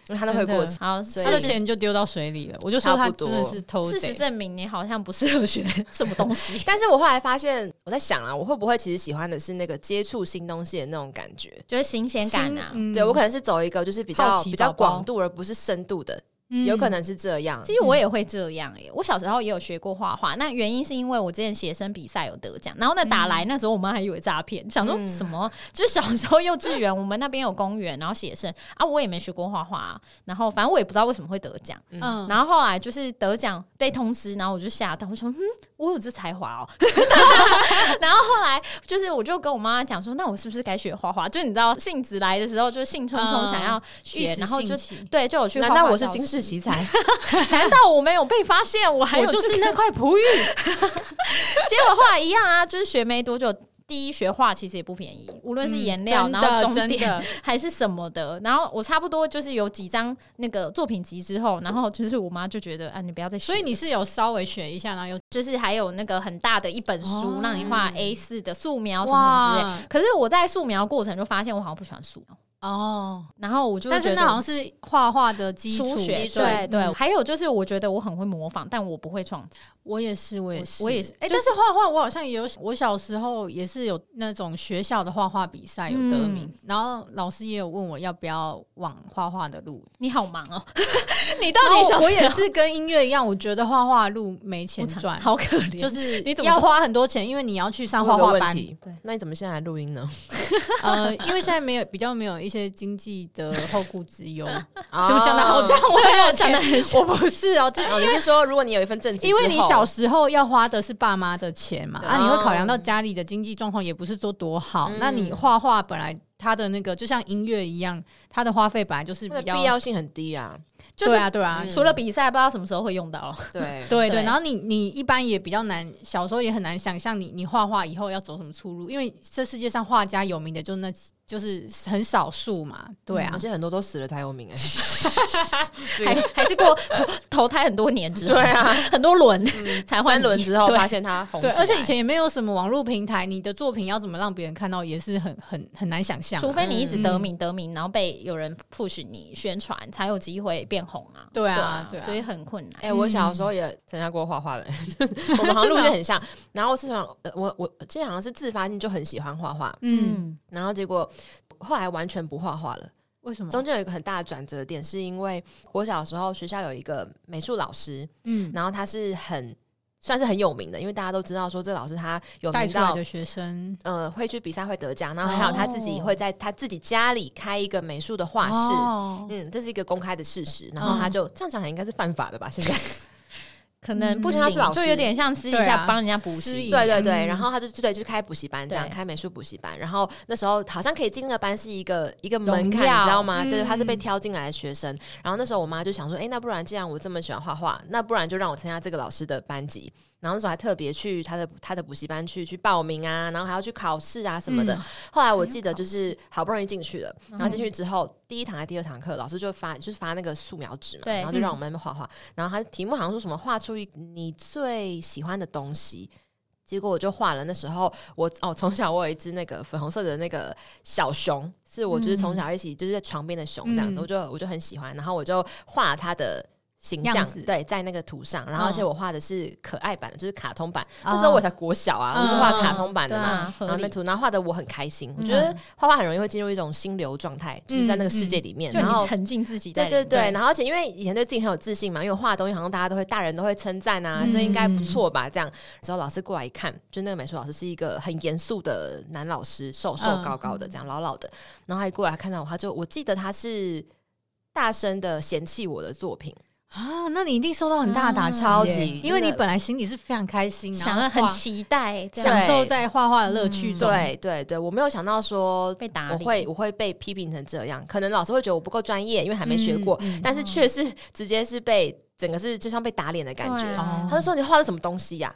因为它都会过期。好，所以他的钱就丢到水里了，我就说他差不多真的是偷事实。证明你好像不适合学什么东西。但是我后来发现，我在想啊，我会不会其实喜欢的是那个接触新东西的那种感觉？就是新鲜感啊，嗯对我可能是走一个就是比较比较广度，而不是深度的嗯。有可能是这样。其实我也会这样耶、我小时候也有学过画画，那原因是因为我之前写生比赛有得奖，然后那打来、那时候我妈还以为诈骗，想说嗯。什么？就是小时候幼稚园我们那边有公园，然后写生啊，我也没学过画画、啊，然后反正我也不知道为什么会得奖，嗯，然后后来就是得奖被通知，然后我就吓到，我说嗯，我有这才华哦。然后后来就是我就跟我妈妈讲说，那我是不是该学画画？就你知道性子来的时候，就兴冲冲嗯。想要学，时然后就对，就有去画难道我是金世室？奇才？难道我没有被发现？我还有我就是那块璞玉，结果后来一样啊，就是学没多久。第一学画其实也不便宜，无论是颜料，嗯然后的终点，还是什么的。然后我差不多就是有几张那个作品集之后，然后就是我妈就觉得啊，你不要再学了。所以你是有稍微学一下，然后有就是还有那个很大的一本书，哦让你画 A 四的素描什么什么之类哇。可是我在素描过程就发现我好像不喜欢素描，哦，然后我就但是那好像是画画的基础对对。嗯还有就是我觉得我很会模仿，但我不会创造。我也是，我也是，我也是哎、就但是画画我好像也有，我小时候也是有那种学校的画画比赛有得名，嗯然后老师也有问我要不要往画画的路。你好忙哦，你到底想后我也是跟音乐一样，我觉得画画路没钱赚，好可怜，就是你要花很多钱，因为你要去上画画班。对，那你怎么现在来录音呢？呃，因为现在没有比较没有一些经济的后顾之忧，怎怎么讲的好像我很有讲的钱，我不是哦，就哦，你是说如果你有一份正职，因为你小时候要花的是爸妈的钱嘛，啊，你会考量到家里的经济状况，也不是说多好。嗯那你画画本来他的那个就像音乐一样，它的花费本来就是比较必要性很低啊。就是对啊对啊，嗯除了比赛，不知道什么时候会用到。对对对。然后你你一般也比较难，小时候也很难想象你你画画以后要走什么出路，因为这世界上画家有名的就那就是很少数嘛，对啊而。且很多都死了才有名哎。还还是过投投胎很多年之后，对啊，很多轮 才换轮之后发现他红起对，而且以前也没有什么网络平台，你的作品要怎么让别人看到，也是很很很难想象啊。除非你一直得嗯名得名，然后被有人 push 你宣传，才有机会变红啊。对啊对啊所以很困难。哎、我小时候也参加过画画的，我们好像路线很像。然后是想，呃我我记得好像是自发性就很喜欢画画，嗯，然后结果后来完全不画画了。为什么？中间有一个很大的转折点，是因为我小时候学校有一个美术老师，嗯，然后他是很算是很有名的，因为大家都知道说这个老师他有带出来的学生呃会去比赛会得奖，然后还有他自己会在他自己家里开一个美术的画室。哦嗯，这是一个公开的事实，然后他就、这样讲，应该是犯法的吧？现在可能不行就有点像私底下帮人家补私习营。对对对，嗯然后他就对就开补习班，这样开美术补习班。然后那时候好像可以进那个班是一个一个门槛，你知道吗？对，嗯他是被挑进来的学生。然后那时候我妈就想说，哎，那不然既然我这么喜欢画画，那不然就让我参加这个老师的班级。然后那时候还特别去他的他的补习班去去报名啊，然后还要去考试啊什么的。嗯后来我记得就是好不容易进去了，然后进去之后，第一堂还是第二堂课，老师就发就是发那个素描纸嘛，然后就让我们那边画画。然后他题目好像说什么画出一你最喜欢的东西。结果我就画了，那时候我哦，从小我有一只那个粉红色的那个小熊，是我就是从小一起就是在床边的熊这样子，嗯我就我就很喜欢，然后我就画了它的形象，对，在那个图上，然后嗯而且我画的是可爱版的，就是卡通版，哦那时候我才国小啊，我是画卡通版的嘛，然后那。图，然后画的我很开心。我觉嗯得画画很容易会进入一种心流状态，就是在那个世界里面。就然后你沉浸自己对对对，然后而且因为以前对自己很有自信嘛，因为我画的东西好像大家都会，大人都会称赞啊，嗯这应该不错吧？这样之后老师过来一看，就那个美术老师是一个很严肃的男老师，瘦瘦嗯高高的，这样老老的。然后他一过来看到我，他就我记得他是大声的嫌弃我的作品，啊，那你一定受到很大的打击耶，超级因为你本来心里是非常开心，想很期待享受在画画的乐趣中。对对对，我没有想到说被打理我会我会被批评成这样，可能老师会觉得我不够专业，因为还没学过，嗯嗯但是却是直接是被整个是就像被打脸的感觉。他就说你画的什么东西呀、啊，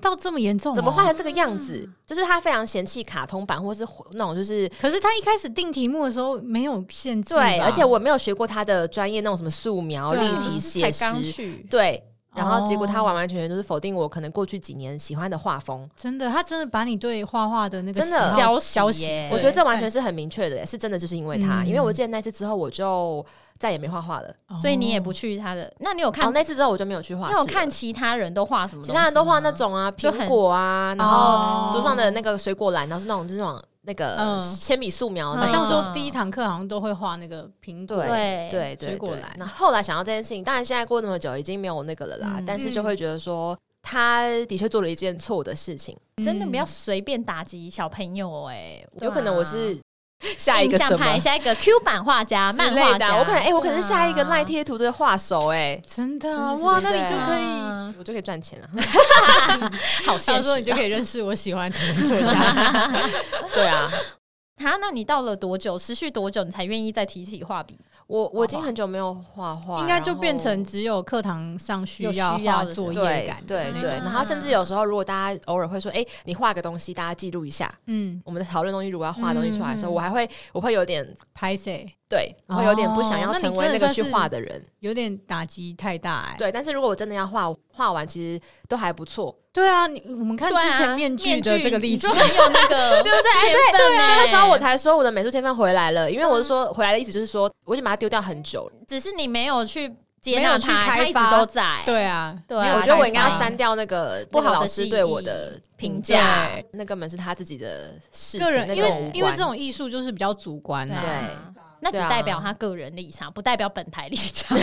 到这么严重哦，怎么画成这个样子？就是他非常嫌弃卡通版，或是那种就是可是他一开始定题目的时候没有限制，对，而且我没有学过他的专业那种什么素描、立体写刚实，去，对。然后结果他哦。完完全全都是否定我可能过去几年喜欢的画风，真的，他真的把你对画画的那个真的。喜好浇浇洗耶。对我觉得这完全是很明确的，是真的就是因为他，嗯。因为我记得那次之后我就再也没画画了。所以你也不去他的。那你有看哦，？那次之后我就没有去画。你有看其他人都画什么？其他人都画那种啊，苹果啊，然哦后桌上的那个水果篮，然后是那种就是那种那个嗯铅笔素描好种，像说第一堂课好像都会画那个苹果，对对对水果篮那后来想到这件事情，当然现在过那么久，已经没有那个了啦，嗯但是就会觉得说。他的确做了一件错误的事情，真的不要嗯随便打击小朋友哎、有可能我是 下一个什么派，下一个 Q 版画家、漫画家，我可能哎、我可能是下一个赖贴图的画手哎、真的哇，那你就可以。啊我就可以赚钱了。好到现实哦。时候你就可以认识我喜欢的作家。对啊，他那你到了多久？持续多久你才愿意再提起画笔？我我已经很久没有画画，应该就变成只有课堂上需要画作业对感对对，然后甚至有时候如果大家偶尔会说，哎、你画个东西，大家记录一下。嗯我们的讨论东西如果要画东西出来的时候，嗯嗯我还会我会有点拍谁对，我会有点不想要成为那个去画的人。有点打击太大哎。对，但是如果我真的要画，我画完其实都还不错。对啊，你我们看之前面具的这个例子很有那个 对不对？对分欸所以那时候我才说我的美术天分回来了，因为我是说回来的意思就是说，我已经把它丢掉很久了。只是你没有去接没有去纳它，它一直都在。对啊，对啊没有我觉得我应该要删掉那个不好老师对我的评价对，那根本是他自己的事情，个人，因为因为这种艺术就是比较主观对啊。啊那只代表他个人立场，不代表本台立场。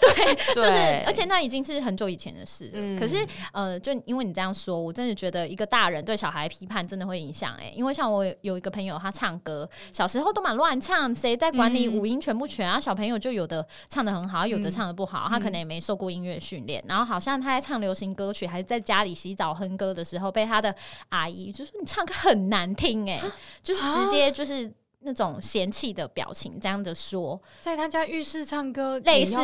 对，就是，而且那已经是很久以前的事了。嗯可是，呃，就因为你这样说，我真的觉得一个大人对小孩批判真的会影响。哎，因为像我有一个朋友，他唱歌小时候都蛮乱唱，谁在管你嗯五音全不全啊？小朋友就有的唱的很好，有的唱的不好，他可能也没受过音乐训练。然后好像他在唱流行歌曲，还是在家里洗澡哼歌的时候，被他的阿姨就说你唱歌很难听，哎，就是直接就是。那种嫌弃的表情，这样的说，在他家浴室唱歌，类似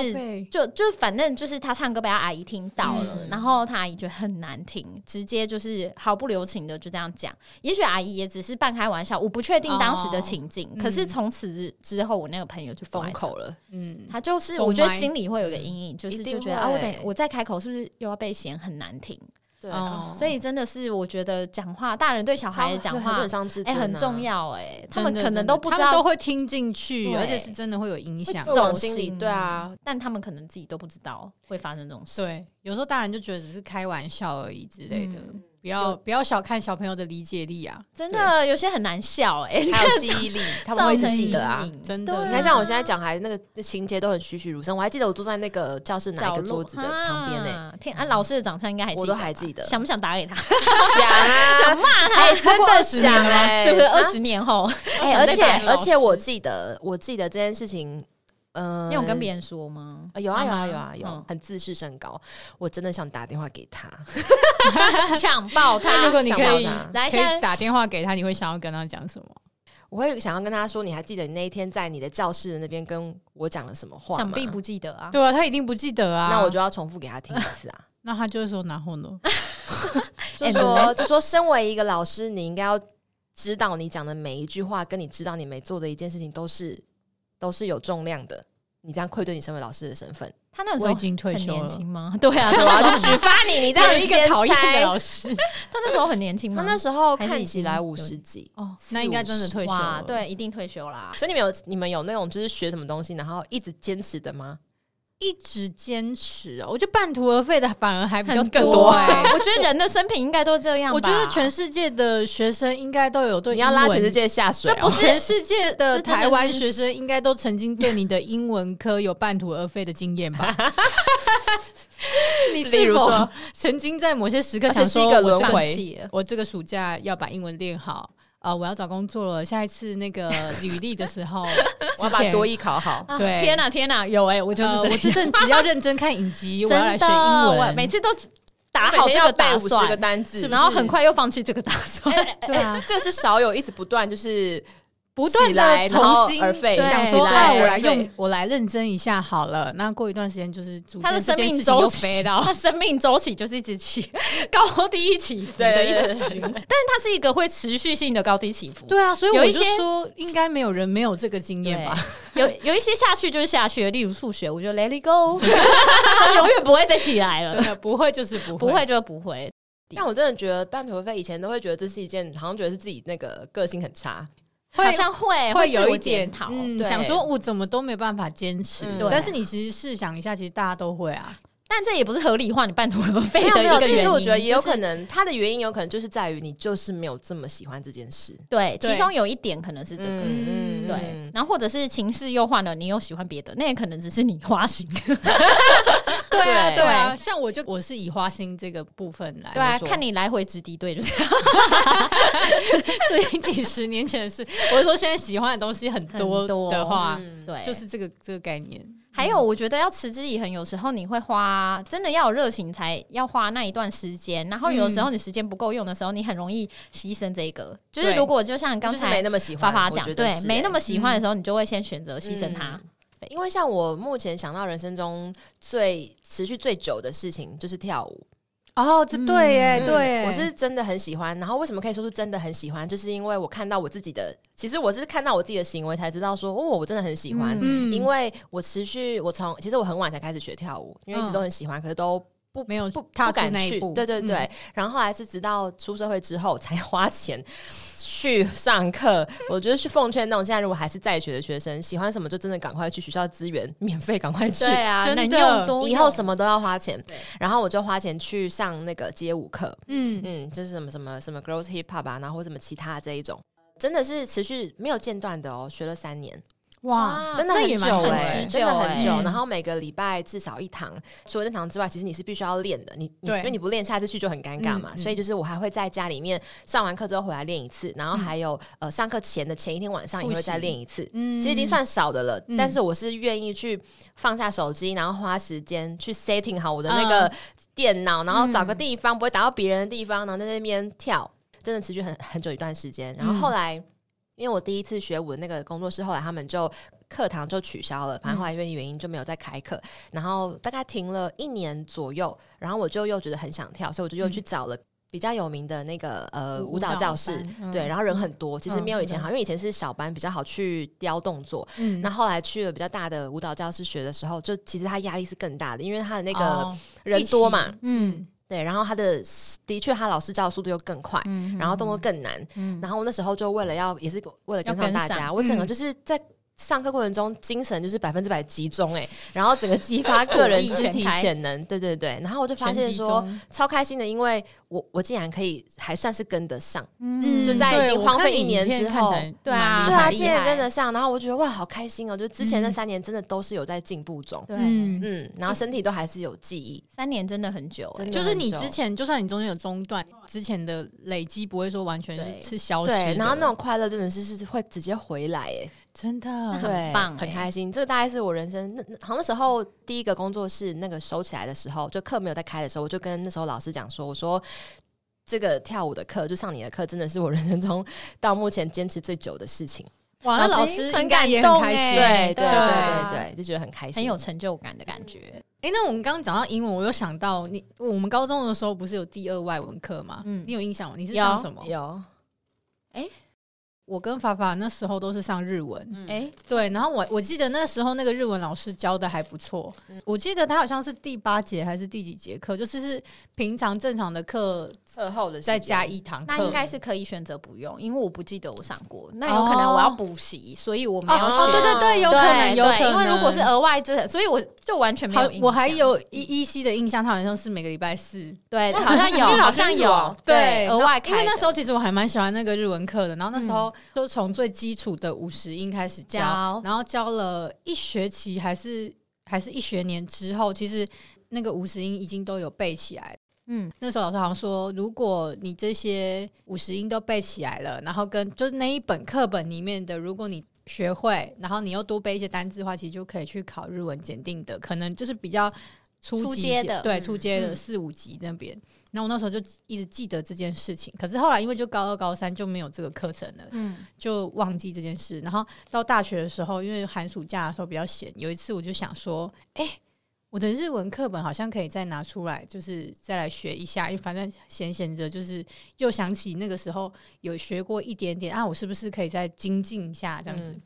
就就反正就是他唱歌被他阿姨听到了，嗯然后他阿姨觉得很难听，直接就是毫不留情的就这样讲。也许阿姨也只是半开玩笑，我不确定当时的情境。哦可是从此之后，我那个朋友就封封口了。嗯，他就是我觉得心里会有个阴影，就是就觉得啊，我会等我再开口是不是又要被嫌很难听？对哦所以真的是我觉得讲话，大人对小孩的讲话很伤自哎、尊啊很重。要哎、他们可能都不知道他们都会听进去，而且是真的会有影响。会往心里对啊，但他们可能自己都不知道会发生这种事。对，有时候大人就觉得只是开玩笑而已之类的，嗯不要不要小看小朋友的理解力啊！真的有些很难笑哎、还有记忆力，他们会一直记得啊真的你看，像我现在讲还那个情节都很栩栩如生，我还记得我坐在那个教室哪一个桌子的旁边呢，啊天啊，老师的长相应该还记得我都还记得想不想打给他？想啊，想骂他？哎，真的想了吗哎是不是二啊十年后？而且而且我记得，我记得这件事情，嗯，你有跟别人说吗？呃有啊有啊有啊有嗯，很自视甚高。我真的想打电话给他，抢爆他！那如果你可以来现在以打电话给他，你会想要跟他讲什么？我会想要跟他说，你还记得你那一天在你的教室那边跟我讲了什么话吗？想必不记得啊。对啊，他一定不记得啊。那我就要重复给他听一次啊。那他就会说然后呢？就说就说，身为一个老师，你应该要知道你讲的每一句话，跟你知道你每做的一件事情都是都是有重量的。你这样愧对你身为老师的身份，他那时候已经退休了年轻，吗？对啊，对啊，对啊，就举发你，你这样一个讨厌的老师。他那时候很年轻吗？他那时候看起来五十几，哦，那应该真的退休哇，了。，对，一定退休啦。所以你们有你们有那种就是学什么东西，然后一直坚持的吗？一直坚持哦，我觉得半途而废的反而还比较很多多哎。我觉得人的生平应该都这样吧。我觉得全世界的学生应该都有对你要拉全世界下水、哦，不是 全世界的台湾学生应该都曾经对你的英文科有半途而废的经验吧？你例是否如说曾经在某些时刻想说，我这个暑假要把英文练好？呃，我要找工作了，下一次那个 履历的时候，我要把多艺考好。啊对天哪，天哪，有哎，我就是呃这样。我这阵子要认真看影集，我要来学英我文。每次都打好这个打背五十个算，单字，然后很快又放弃这个打算。对啊，这个是少有一直不断就是不断的重新而废想说，啊，我来用，我来认真一下好了。那过一段时间，就是逐他的生命事情又周期飞到 他生命周期就是一直起高低起伏的一直循环，但是它是一个会持续性的高低起伏。对啊，所以我就有一些说，应该没有人没有这个经验吧？有有一些下去就是下去，例如数学，我就 let it go，它永远不会再起来了真，的不会就是不会，不会就是不会。但我真的觉得半途而废，以前都会觉得这是一件，好像觉得是自己那个个性很差。会好像会会有一点检讨，嗯，想说我怎么都没办法坚持。但是你其实试想一下，其实大家都会啊。但这也不是合理化你半途而废的一个原因。其实我觉得也有可能，它的原因有可能就是在于你就是没有这么喜欢这件事。对，对其中有一点可能是这个。嗯对，然后或者是情势又换了，你又喜欢别的，那也可能只是你花心。对啊，对对啊，像我就我是以花心这个部分来，对啊，看你来回直敌对就是这 几十年前的事。我是说现在喜欢的东西很多多的话，嗯对，就是这个这个概念。还有，我觉得要持之以恒，有时候你会花真的要有热情，才要花那一段时间。然后有时候你时间不够用的时候，你很容易牺牲这个。就是如果就像刚就是没才那么喜欢，发发讲，对，没那么喜欢的时候，你就会先选择牺牲它。因为像我目前想到人生中最持续最久的事情就是跳舞，哦，这对耶，嗯对耶，我是真的很喜欢。然后为什么可以说是真的很喜欢，就是因为我看到我自己的，其实我是看到我自己的行为才知道说，哦，我真的很喜欢。嗯因为我持续，我从其实我很晚才开始学跳舞，因为一直都很喜欢，可是都不没有不不敢去对对对。嗯然后后来是直到出社会之后才花钱去上课。我觉得去奉劝那种现在如果还是在学的学生，喜欢什么就真的赶快去学校资源免费赶快去。对啊，能 真的。用多以后什么都要花钱，然后我就花钱去上那个街舞课，嗯。嗯，就是什么什么什么 girls hip hop 啊，然后或什么其他的这一种，真的是持续没有间断的哦，学了三年，哇，真的那也蛮久哎、真的很久。然后每个礼拜至少一堂，除了那堂之外，其实你是必须要练的，你因为你不练，下次去就很尴尬嘛。嗯嗯所以就是我还会在家里面上完课之后回来练一次，然后还有、呃上课前的前一天晚上也会再练一次。嗯其实已经算少的了，嗯但是我是愿意去放下手机，然后花时间去 setting 好我的那个电脑，然后找个地方不会打到别人的地方，然后在那边跳，真的持续很很久一段时间。然后后来，因为我第一次学舞的那个工作室，后来他们就课堂就取消了，反正后来因为原因就没有再开课，然后大概停了一年左右，然后我就又觉得很想跳，所以我就又去找了。比较有名的那个呃舞蹈教室，嗯对，然后人很多，其实没有以前嗯好，因为以前是小班比较好去雕动作，嗯。那后来去了比较大的舞蹈教室学的时候，就其实他压力是更大的，因为他的那个哦人多嘛，嗯对，然后他的的确他老师教的速度又更快，嗯然后动作更难，嗯然后我那时候就为了要也是为了跟上大家，我整个嗯就是在。上课过程中，精神就是百分之百集中哎、然后整个激发个人火力肢体潜能，对对对，然后我就发现说超开心的，因为我我竟然可以还算是跟得上，嗯就在已经荒废一年之后对啊对啊，竟然害跟得上，然后我觉得哇，好开心哦！就之前那嗯。三年真的都是有在进步中，对，嗯。嗯，然后身体都还是有记忆，三年真的很久就是你之前，就算你中间有中断，之前的累积不会说完全是消失。对，然后那种快乐真的是是会直接回来，哎，真的很，棒欸很开心。这个大概是我人生那那好像那时候第一个工作室那个收起来的时候，就课没有在开的时候，我就跟那时候老师讲说，我说。这个跳舞的课，就上你的课，真的是我人生中 到目前坚持最久的事情。哇，那老老师很感动很开心。欸对对对啊对对，就觉得很开心，很有成就感的感觉。哎、那我们刚刚讲到英文，我又想到你，我们高中的时候不是有第二外文课吗？嗯你有印象吗？你是有上什么？有我跟法法那时候都是上日文，嗯哎、对。然后我我记得那时候那个日文老师教的还不错，嗯我记得他好像是第八节还是第几节课，就是是平常正常的课课后的再加一堂课，那应该是可以选择不用，因为我不记得我上过。那有可能我要补习，所以我没有哦。对对对，有可能有可能，因为如果是额外，就是所以我就完全没有印，象。我还有依依稀的印象，他好像是每个礼拜四，对，好像有，好像有，对，额外，因为那时候其实我还蛮喜欢那个日文课的，然后那时嗯候就从最基础的五十音开始教，教然后教了一学期还是还是一学年之后，其实那个五十音已经都有背起来。嗯，那时候老师好像说，如果你这些五十音都背起来了，然后跟就是那一本课本里面的，如果你学会，然后你又多背一些单字的话，其实就可以去考日文检定的，可能就是比较初级初的对嗯初阶的嗯四五级那边。然后我那时候就一直记得这件事情，可是后来因为就高二高三就没有这个课程了，嗯，就忘记这件事。然后到大学的时候，因为寒暑假的时候比较闲，有一次我就想说，哎、我的日文课本好像可以再拿出来，就是再来学一下，因为反正闲闲着，就是又想起那个时候有学过一点点啊，我是不是可以再精进一下这样子？嗯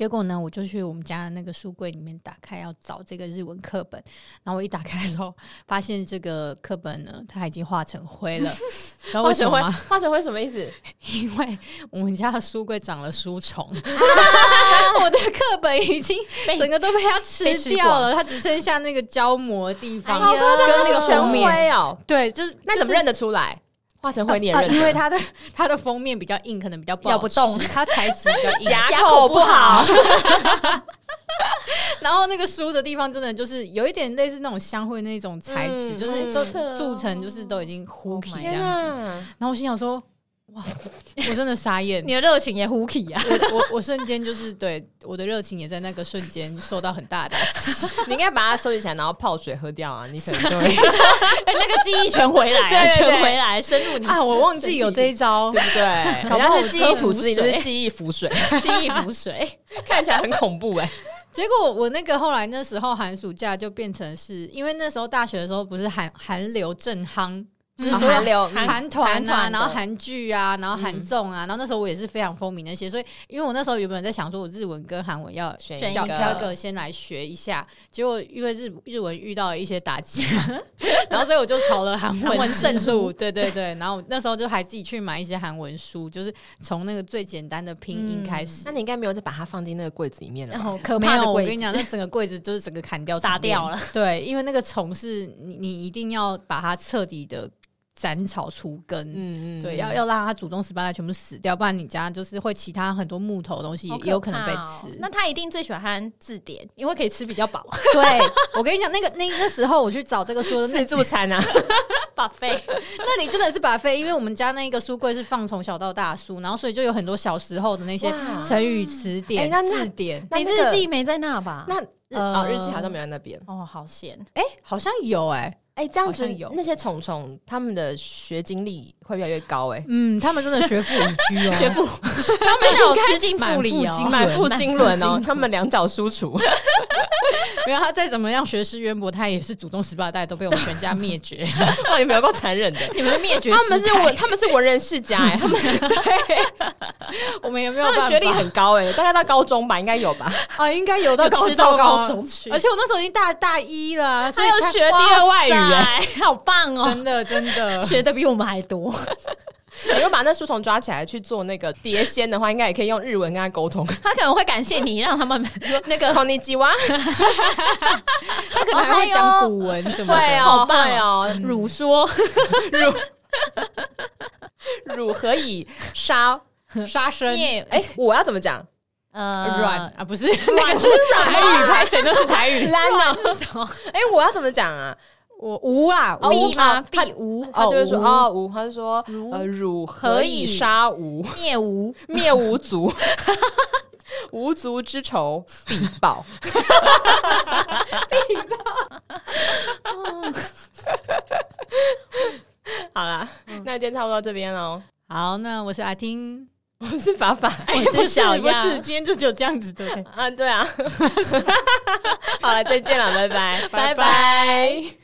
结果呢，我就去我们家的那个书柜里面打开要找这个日文课本，然后我一打开的时候，发现这个课本呢，它已经化成灰了。然后为什么会吗？化成灰什么意思？因为我们家的书柜长了书虫，我的课本已经整个都被它吃掉了，它只剩下那个胶膜的地方哎跟那个全封面。灰哦，对，就是就是那怎么认得出来？化成灰你也啊认得？因为它的 它的封面比较硬，可能比较不咬不动它材质比较硬，牙牙口不好好，然后那个书的地方真的就是有一点类似那种香灰那种材质，嗯就是都嗯铸成就是都已经糊 Oh 皮这样子。啊！然后我心想说，哇，我真的傻眼你。的热情也呼起呀！我我我瞬间就是对我的热情也在那个瞬间受到很大的打击。你应该把它收集起来，然后泡水喝掉啊，你可能就会 哎那个记忆全回来 了，对全回来，深入你啊，我忘记有这一招对。不对？搞不好是记忆吐司，记忆浮水，记忆浮水。看起来很恐怖哎。结果我那个后来那时候寒暑假就变成是因为那时候大学的时候不是寒寒流正夯。韩流韩韩团啊，团然后韩剧啊，然后韩嗯综啊，然后那时候我也是非常风靡那些，所以因为我那时候原本在想说，我日文跟韩文要选一个。小挑一个先来学一下，结果因为日 日文遇到了一些打击，然后所以我就朝了韩韩文 胜路，出。对对对，然后那时候就还自己去买一些韩文书，就是从那个最简单的拼音开始。那你应该没有再把它放进那个柜子里面了吧？然后可没有，怕的柜子。我跟你讲，那整个柜子就是整个砍掉打掉了。对，因为那个虫是你你一定要把它彻底的斩草除根。嗯嗯对，要要让它祖宗十八代全部死掉，不然你家就是会其他很多木头的东西也有可能被吃。那他一定最喜欢字典，因为可以吃比较饱。对我跟你讲，那个那那时候我去找这个书的自助餐啊，把费那你真的是把费，因为我们家那个书柜是放从小到大书，然后所以就有很多小时候的那些成语词典、哎那那字典。你日记没在那吧？那日呃哦日记好像没在那边。哦，好险！哎、好像有哎、哎，这样子有那些虫虫他们的学经历会越来越高哎。嗯，他们真的学富五居哦，学富，他们有吃进腹里哦，满腹经满腹经纶哦，他们两脚输出，没有他再怎么样学识渊博，他也是祖宗十八代都被我们全家灭绝。哇，你们有够残忍的。你们是灭绝他们是文，他们是文人世家哎，他们对我们有没有办法，学历很高哎，大概到高中吧，应该有吧？啊，应该有到高吃到中哦高中去，而且我那时候已经大大一了，所以他还有学第二外语哎，塞，好棒哦！真的真的 学的比我们还多，你如果把那书虫抓起来去做那个碟仙的话，应该也可以用日文跟他沟通。他可能会感谢你，让他们那个孔尼基哇，他可能还会讲古文什么的。好棒哦，乳说汝何以杀？杀生灭哎，我要怎么讲？呃软啊，不是那个是台语，拍谁都是台语。烂啊！哎，我要怎么讲啊？我无啊，哦无必吗？必无，他就会说无哦无，他就说呃汝何以杀吾？灭无，灭无族，无族之仇必报。必报。好啦，那今天差不多到这边喽。好，那我是阿听，我是法法，我是小不样是，今天就只有这样子，对不对？啊，对啊。好了，再见了，拜拜，拜拜拜